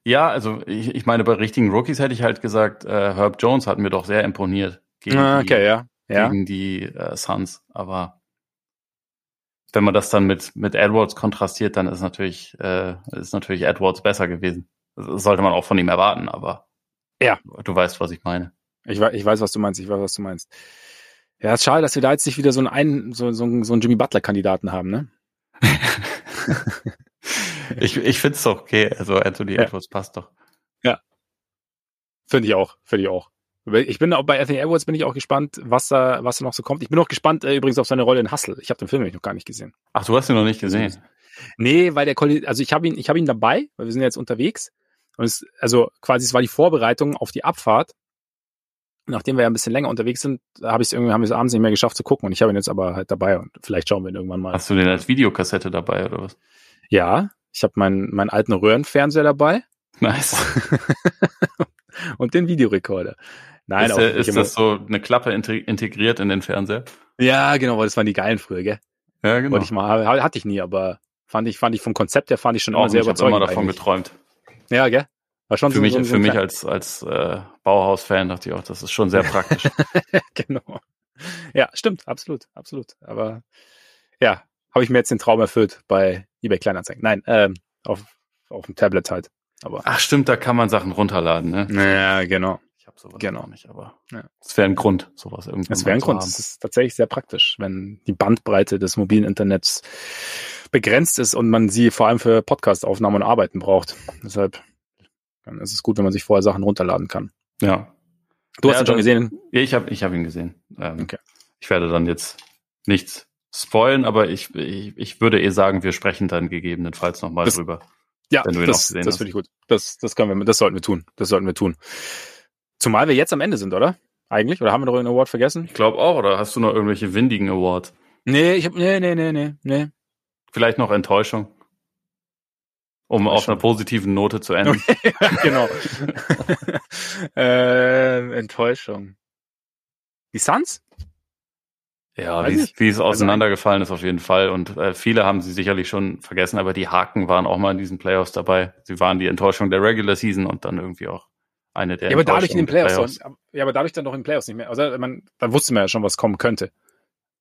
Ja, also ich, ich meine, bei richtigen Rookies hätte ich halt gesagt, äh, Herb Jones hat mir doch sehr imponiert gegen ah, okay, die, ja ja. gegen die äh, Suns. Aber wenn man das dann mit, mit Edwards kontrastiert, dann ist natürlich, äh, ist natürlich Edwards besser gewesen. Das sollte man auch von ihm erwarten, aber ja. du weißt, was ich meine. Ich weiß, ich weiß, was du meinst, ich weiß, was du meinst. Ja, ist schade, dass wir da jetzt nicht wieder so einen, so, so, so einen Jimmy Butler-Kandidaten haben, ne? <laughs> <laughs> ich ich finde es doch okay. Also Anthony ja. Edwards passt doch. Ja. Finde ich auch, finde ich auch. Ich bin auch bei Anthony Edwards bin ich auch gespannt, was da, was da noch so kommt. Ich bin auch gespannt äh, übrigens auf seine Rolle in Hustle. Ich habe den Film nämlich noch gar nicht gesehen. Ach, du hast ihn noch nicht gesehen? Nee, weil der also ich habe ihn, ich habe ihn dabei, weil wir sind jetzt unterwegs. Und es, also quasi es war die Vorbereitung auf die Abfahrt. Nachdem wir ja ein bisschen länger unterwegs sind, habe ich es irgendwie, haben wir es abends nicht mehr geschafft zu gucken. Und ich habe ihn jetzt aber halt dabei und vielleicht schauen wir ihn irgendwann mal. Hast du den als Videokassette dabei oder was? Ja, ich habe meinen meinen alten Röhrenfernseher dabei. Nice. <laughs> und den Videorekorder. Nein, ist, der, ist das so eine Klappe integriert in den Fernseher? Ja, genau, weil das waren die geilen früher, gell? Ja, genau. Wollte ich mal, hatte ich nie, aber fand ich, fand ich vom Konzept her fand ich schon Auch immer sehr überzeugend. Ich habe immer davon eigentlich. geträumt. Ja, gell? Für so, mich, so, für mich als, als äh, Bauhaus-Fan dachte ich auch, das ist schon sehr praktisch. <laughs> genau. Ja, stimmt, absolut, absolut. Aber ja, habe ich mir jetzt den Traum erfüllt bei eBay Kleinanzeigen. Nein, ähm, auf, auf dem Tablet halt. Aber Ach stimmt, da kann man Sachen runterladen, ne? Ja, genau. Ich habe sowas genau. nicht, aber ja. das wäre ein Grund, sowas irgendwie. Das wäre ein Grund. Das ist tatsächlich sehr praktisch, wenn die Bandbreite des mobilen Internets begrenzt ist und man sie vor allem für Podcast-Aufnahmen und Arbeiten braucht. Deshalb ist es gut, wenn man sich vorher Sachen runterladen kann. Ja. Du hast ja, ihn schon gesehen? Ja, ich habe ich hab ihn gesehen. Ähm, okay. Ich werde dann jetzt nichts spoilen, aber ich, ich, ich würde eh sagen, wir sprechen dann gegebenenfalls nochmal drüber. Ja, das, das finde ich gut. Das, das können wir, das sollten wir tun. Das sollten wir tun. Zumal wir jetzt am Ende sind, oder? Eigentlich? Oder haben wir noch einen Award vergessen? Ich glaube auch, oder hast du noch irgendwelche windigen Awards? Nee, ich hab, nee, nee, nee, nee, nee. Vielleicht noch Enttäuschung. Um auf einer positiven Note zu enden. <laughs> genau. <laughs> äh, Enttäuschung. Die Suns? Ja, wie, wie es also auseinandergefallen ist auf jeden Fall. Und äh, viele haben sie sicherlich schon vergessen, aber die Haken waren auch mal in diesen Playoffs dabei. Sie waren die Enttäuschung der Regular Season und dann irgendwie auch eine der. Ja, aber dadurch in den Playoffs. Playoffs. ja, aber dadurch dann noch in den Playoffs nicht mehr. Also man, dann wusste man ja schon, was kommen könnte.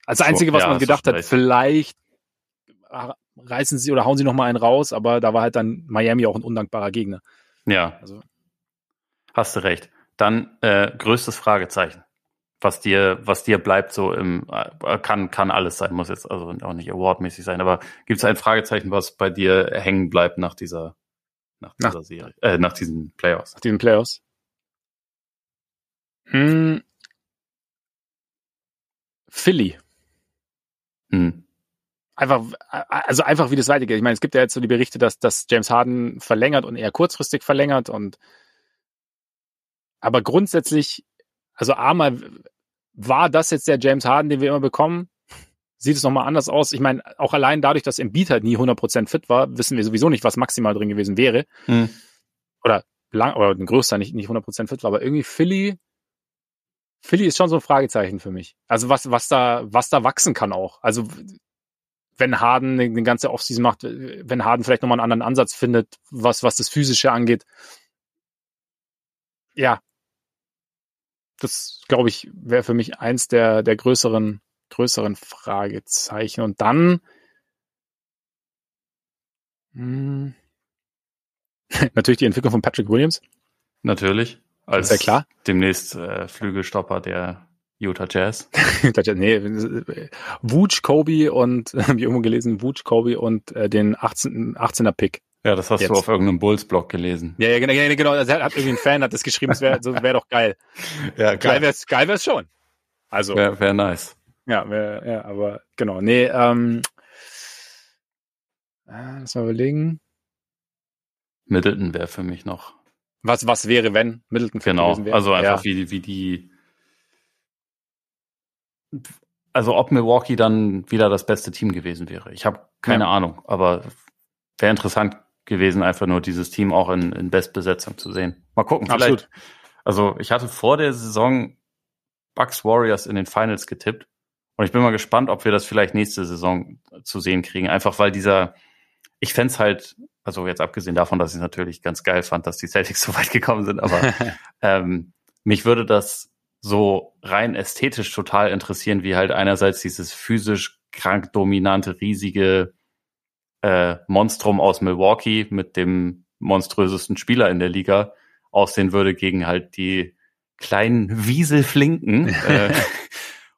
Als Einzige, was ja, man gedacht hat, vielleicht reißen sie oder hauen sie noch mal einen raus, aber da war halt dann Miami auch ein undankbarer Gegner. Ja. Also. Hast du recht. Dann äh, größtes Fragezeichen. Was dir, was dir bleibt, so im äh, kann, kann alles sein, muss jetzt also auch nicht awardmäßig sein, aber gibt es ein Fragezeichen, was bei dir hängen bleibt nach dieser nach dieser nach, Serie, äh, nach diesen Playoffs. Nach diesen Playoffs. Hm. Philly. Hm. Einfach, also einfach wie das weitergeht. Ich meine, es gibt ja jetzt so die Berichte, dass, dass James Harden verlängert und eher kurzfristig verlängert und aber grundsätzlich, also einmal war das jetzt der James Harden, den wir immer bekommen? sieht es nochmal anders aus. Ich meine, auch allein dadurch, dass Embiid halt nie 100% fit war, wissen wir sowieso nicht, was maximal drin gewesen wäre. Hm. Oder lang, oder ein größter nicht, nicht 100% fit war, aber irgendwie Philly, Philly ist schon so ein Fragezeichen für mich. Also was, was da, was da wachsen kann auch. Also wenn Harden eine ganze Offseason macht, wenn Harden vielleicht nochmal einen anderen Ansatz findet, was, was das Physische angeht. Ja. Das, glaube ich, wäre für mich eins der, der größeren größeren Fragezeichen. Und dann hm, <laughs> natürlich die Entwicklung von Patrick Williams. Natürlich. Als ja klar. demnächst äh, Flügelstopper der <laughs> Utah Jazz. nee, Wooch, Kobe und, <laughs> wie irgendwo gelesen, Wooch, Kobe und äh, den 18, 18er Pick. Ja, das hast Jetzt. du auf irgendeinem Bulls-Blog gelesen. Ja, ja, genau, genau. Also, hat irgendwie ein Fan hat das geschrieben, das wäre wär doch geil. <laughs> Ja. Geil wär's, geil wär's schon. Also. Wäre wär nice. Ja, wär, ja, aber genau. Nee, ähm, äh, lass mal überlegen. Middleton wäre für mich noch. Was, was wäre, wenn Middleton Genau, wäre? also einfach ja. wie, wie die, also ob Milwaukee dann wieder das beste Team gewesen wäre. Ich habe keine ja. Ahnung, aber wäre interessant gewesen, einfach nur dieses Team auch in, in Bestbesetzung zu sehen. Mal gucken, vielleicht. Absolut. Also ich hatte vor der Saison Bucks Warriors in den Finals getippt und ich bin mal gespannt, ob wir das vielleicht nächste Saison zu sehen kriegen. Einfach weil dieser, ich fände halt, also jetzt abgesehen davon, dass ich es natürlich ganz geil fand, dass die Celtics <laughs> so weit gekommen sind, aber <laughs> ähm, mich würde das so rein ästhetisch total interessieren, wie halt einerseits dieses physisch krank dominante, riesige äh, Monstrum aus Milwaukee mit dem monströsesten Spieler in der Liga aussehen würde gegen halt die kleinen Wieselflinken <laughs> äh,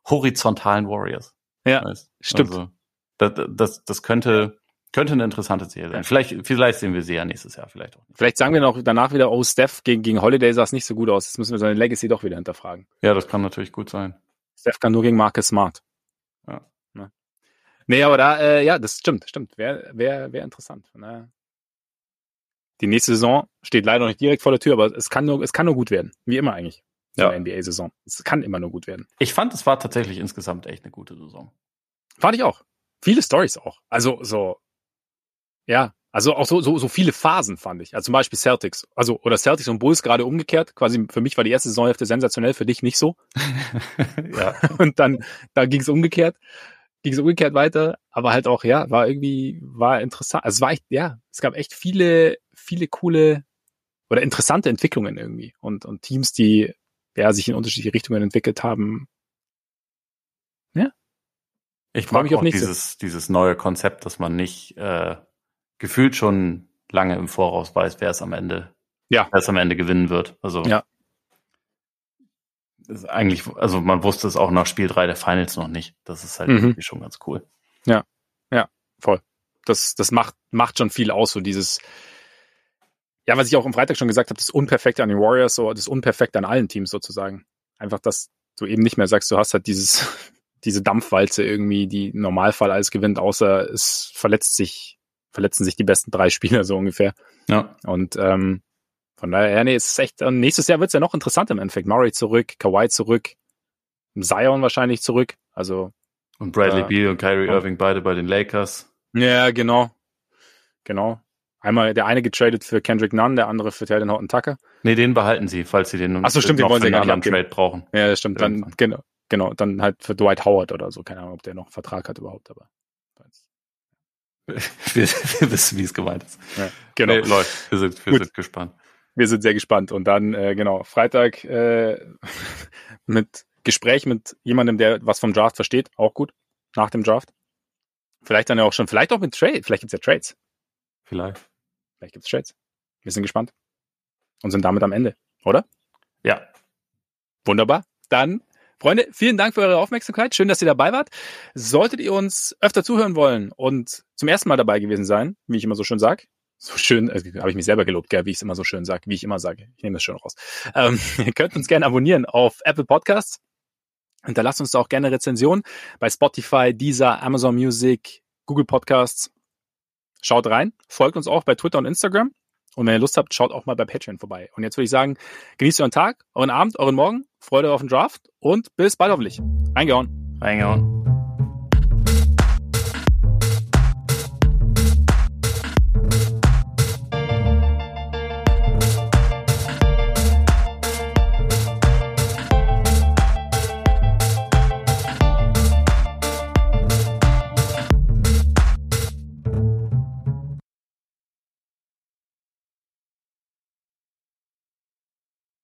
horizontalen Warriors. Ja, weißt? stimmt. Also, das, das, das könnte könnte eine interessante Serie sein. Vielleicht, vielleicht sehen wir sie ja nächstes Jahr, vielleicht auch. Nicht. Vielleicht sagen wir noch danach wieder, oh, Steph gegen, gegen Holiday sah es nicht so gut aus. Jetzt müssen wir seine Legacy doch wieder hinterfragen. Ja, das kann natürlich gut sein. Steph kann nur gegen Marcus Smart. Ja. Ne? Nee, aber da, äh, ja, das stimmt, stimmt. Wäre wär, wär interessant. Ne? Die nächste Saison steht leider noch nicht direkt vor der Tür, aber es kann nur, es kann nur gut werden. Wie immer eigentlich. Ja. In der NBA-Saison. Es kann immer nur gut werden. Ich fand, es war tatsächlich insgesamt echt eine gute Saison. Fand ich auch. Viele Stories auch. Also so ja, also auch so, so, so viele Phasen fand ich. Also zum Beispiel Celtics. Also, oder Celtics und Bulls gerade umgekehrt. Quasi für mich war die erste Saisonhälfte sensationell, für dich nicht so. <laughs> ja. Und dann, da ging es umgekehrt. Ging es umgekehrt weiter. Aber halt auch, ja, war irgendwie, war interessant. Also es war echt, ja, es gab echt viele, viele coole oder interessante Entwicklungen irgendwie. Und, und Teams, die, ja, sich in unterschiedliche Richtungen entwickelt haben. Ja. Ich mag mich auch dieses, dieses neue Konzept, dass man nicht, äh, gefühlt schon lange im Voraus weiß, wer es am Ende, ja. wer es am Ende gewinnen wird. Also ja. ist eigentlich, also man wusste es auch nach Spiel 3 der Finals noch nicht. Das ist halt mhm. schon ganz cool. Ja, ja, voll. Das, das macht, macht schon viel aus, so dieses, ja, was ich auch am Freitag schon gesagt habe, das Unperfekte an den Warriors, so das Unperfekte an allen Teams sozusagen. Einfach, dass du eben nicht mehr sagst, du hast halt dieses, <laughs> diese Dampfwalze irgendwie, die im Normalfall alles gewinnt, außer es verletzt sich verletzen sich die besten drei <laughs> Spieler so ungefähr. Ja. Und ähm, von daher, ja, nee, es ist echt, und nächstes Jahr wird es ja noch interessant im Endeffekt. Murray zurück, Kawhi zurück, Zion wahrscheinlich zurück. Also und Bradley äh, Beal und Kyrie Irving beide bei den Lakers. Ja, genau. Genau. Einmal der eine getradet für Kendrick Nunn, der andere für Taylor Horton Tucker. Nee, den behalten sie, falls sie den Ach so, stimmt, den wollen sie einen anderen Trade brauchen. Ja, das stimmt. Dann, genau, genau, dann halt für Dwight Howard oder so. Keine Ahnung, ob der noch einen Vertrag hat überhaupt, aber. <laughs> wir, wir wissen, wie es gemeint ist. Ja, genau. Nee, läuft. Wir sind, wir sind gespannt. Wir sind sehr gespannt. Und dann, äh, genau, Freitag äh, <laughs> mit Gespräch mit jemandem, der was vom Draft versteht, auch gut. Nach dem Draft. Vielleicht dann ja auch schon, vielleicht auch mit Trade. Vielleicht gibt's ja Trades. Vielleicht. Vielleicht gibt's Trades. Wir sind gespannt. Und sind damit am Ende, oder? Ja. Wunderbar. Dann Freunde, vielen Dank für eure Aufmerksamkeit. Schön, dass ihr dabei wart. Solltet ihr uns öfter zuhören wollen und zum ersten Mal dabei gewesen sein, wie ich immer so schön sage, so schön, also habe ich mich selber gelobt, gell, wie ich es immer so schön sage, wie ich immer sage. Ich nehme das schön raus. Ähm, <laughs> ihr könnt uns gerne abonnieren auf Apple Podcasts. Hinterlasst uns da auch gerne Rezensionen bei Spotify, Deezer, Amazon Music, Google Podcasts. Schaut rein, folgt uns auch bei Twitter und Instagram. Und wenn ihr Lust habt, schaut auch mal bei Patreon vorbei. Und jetzt würde ich sagen, genießt euren Tag, euren Abend, euren Morgen, Freude auf den Draft und bis bald hoffentlich. Reingehauen. Reingehauen.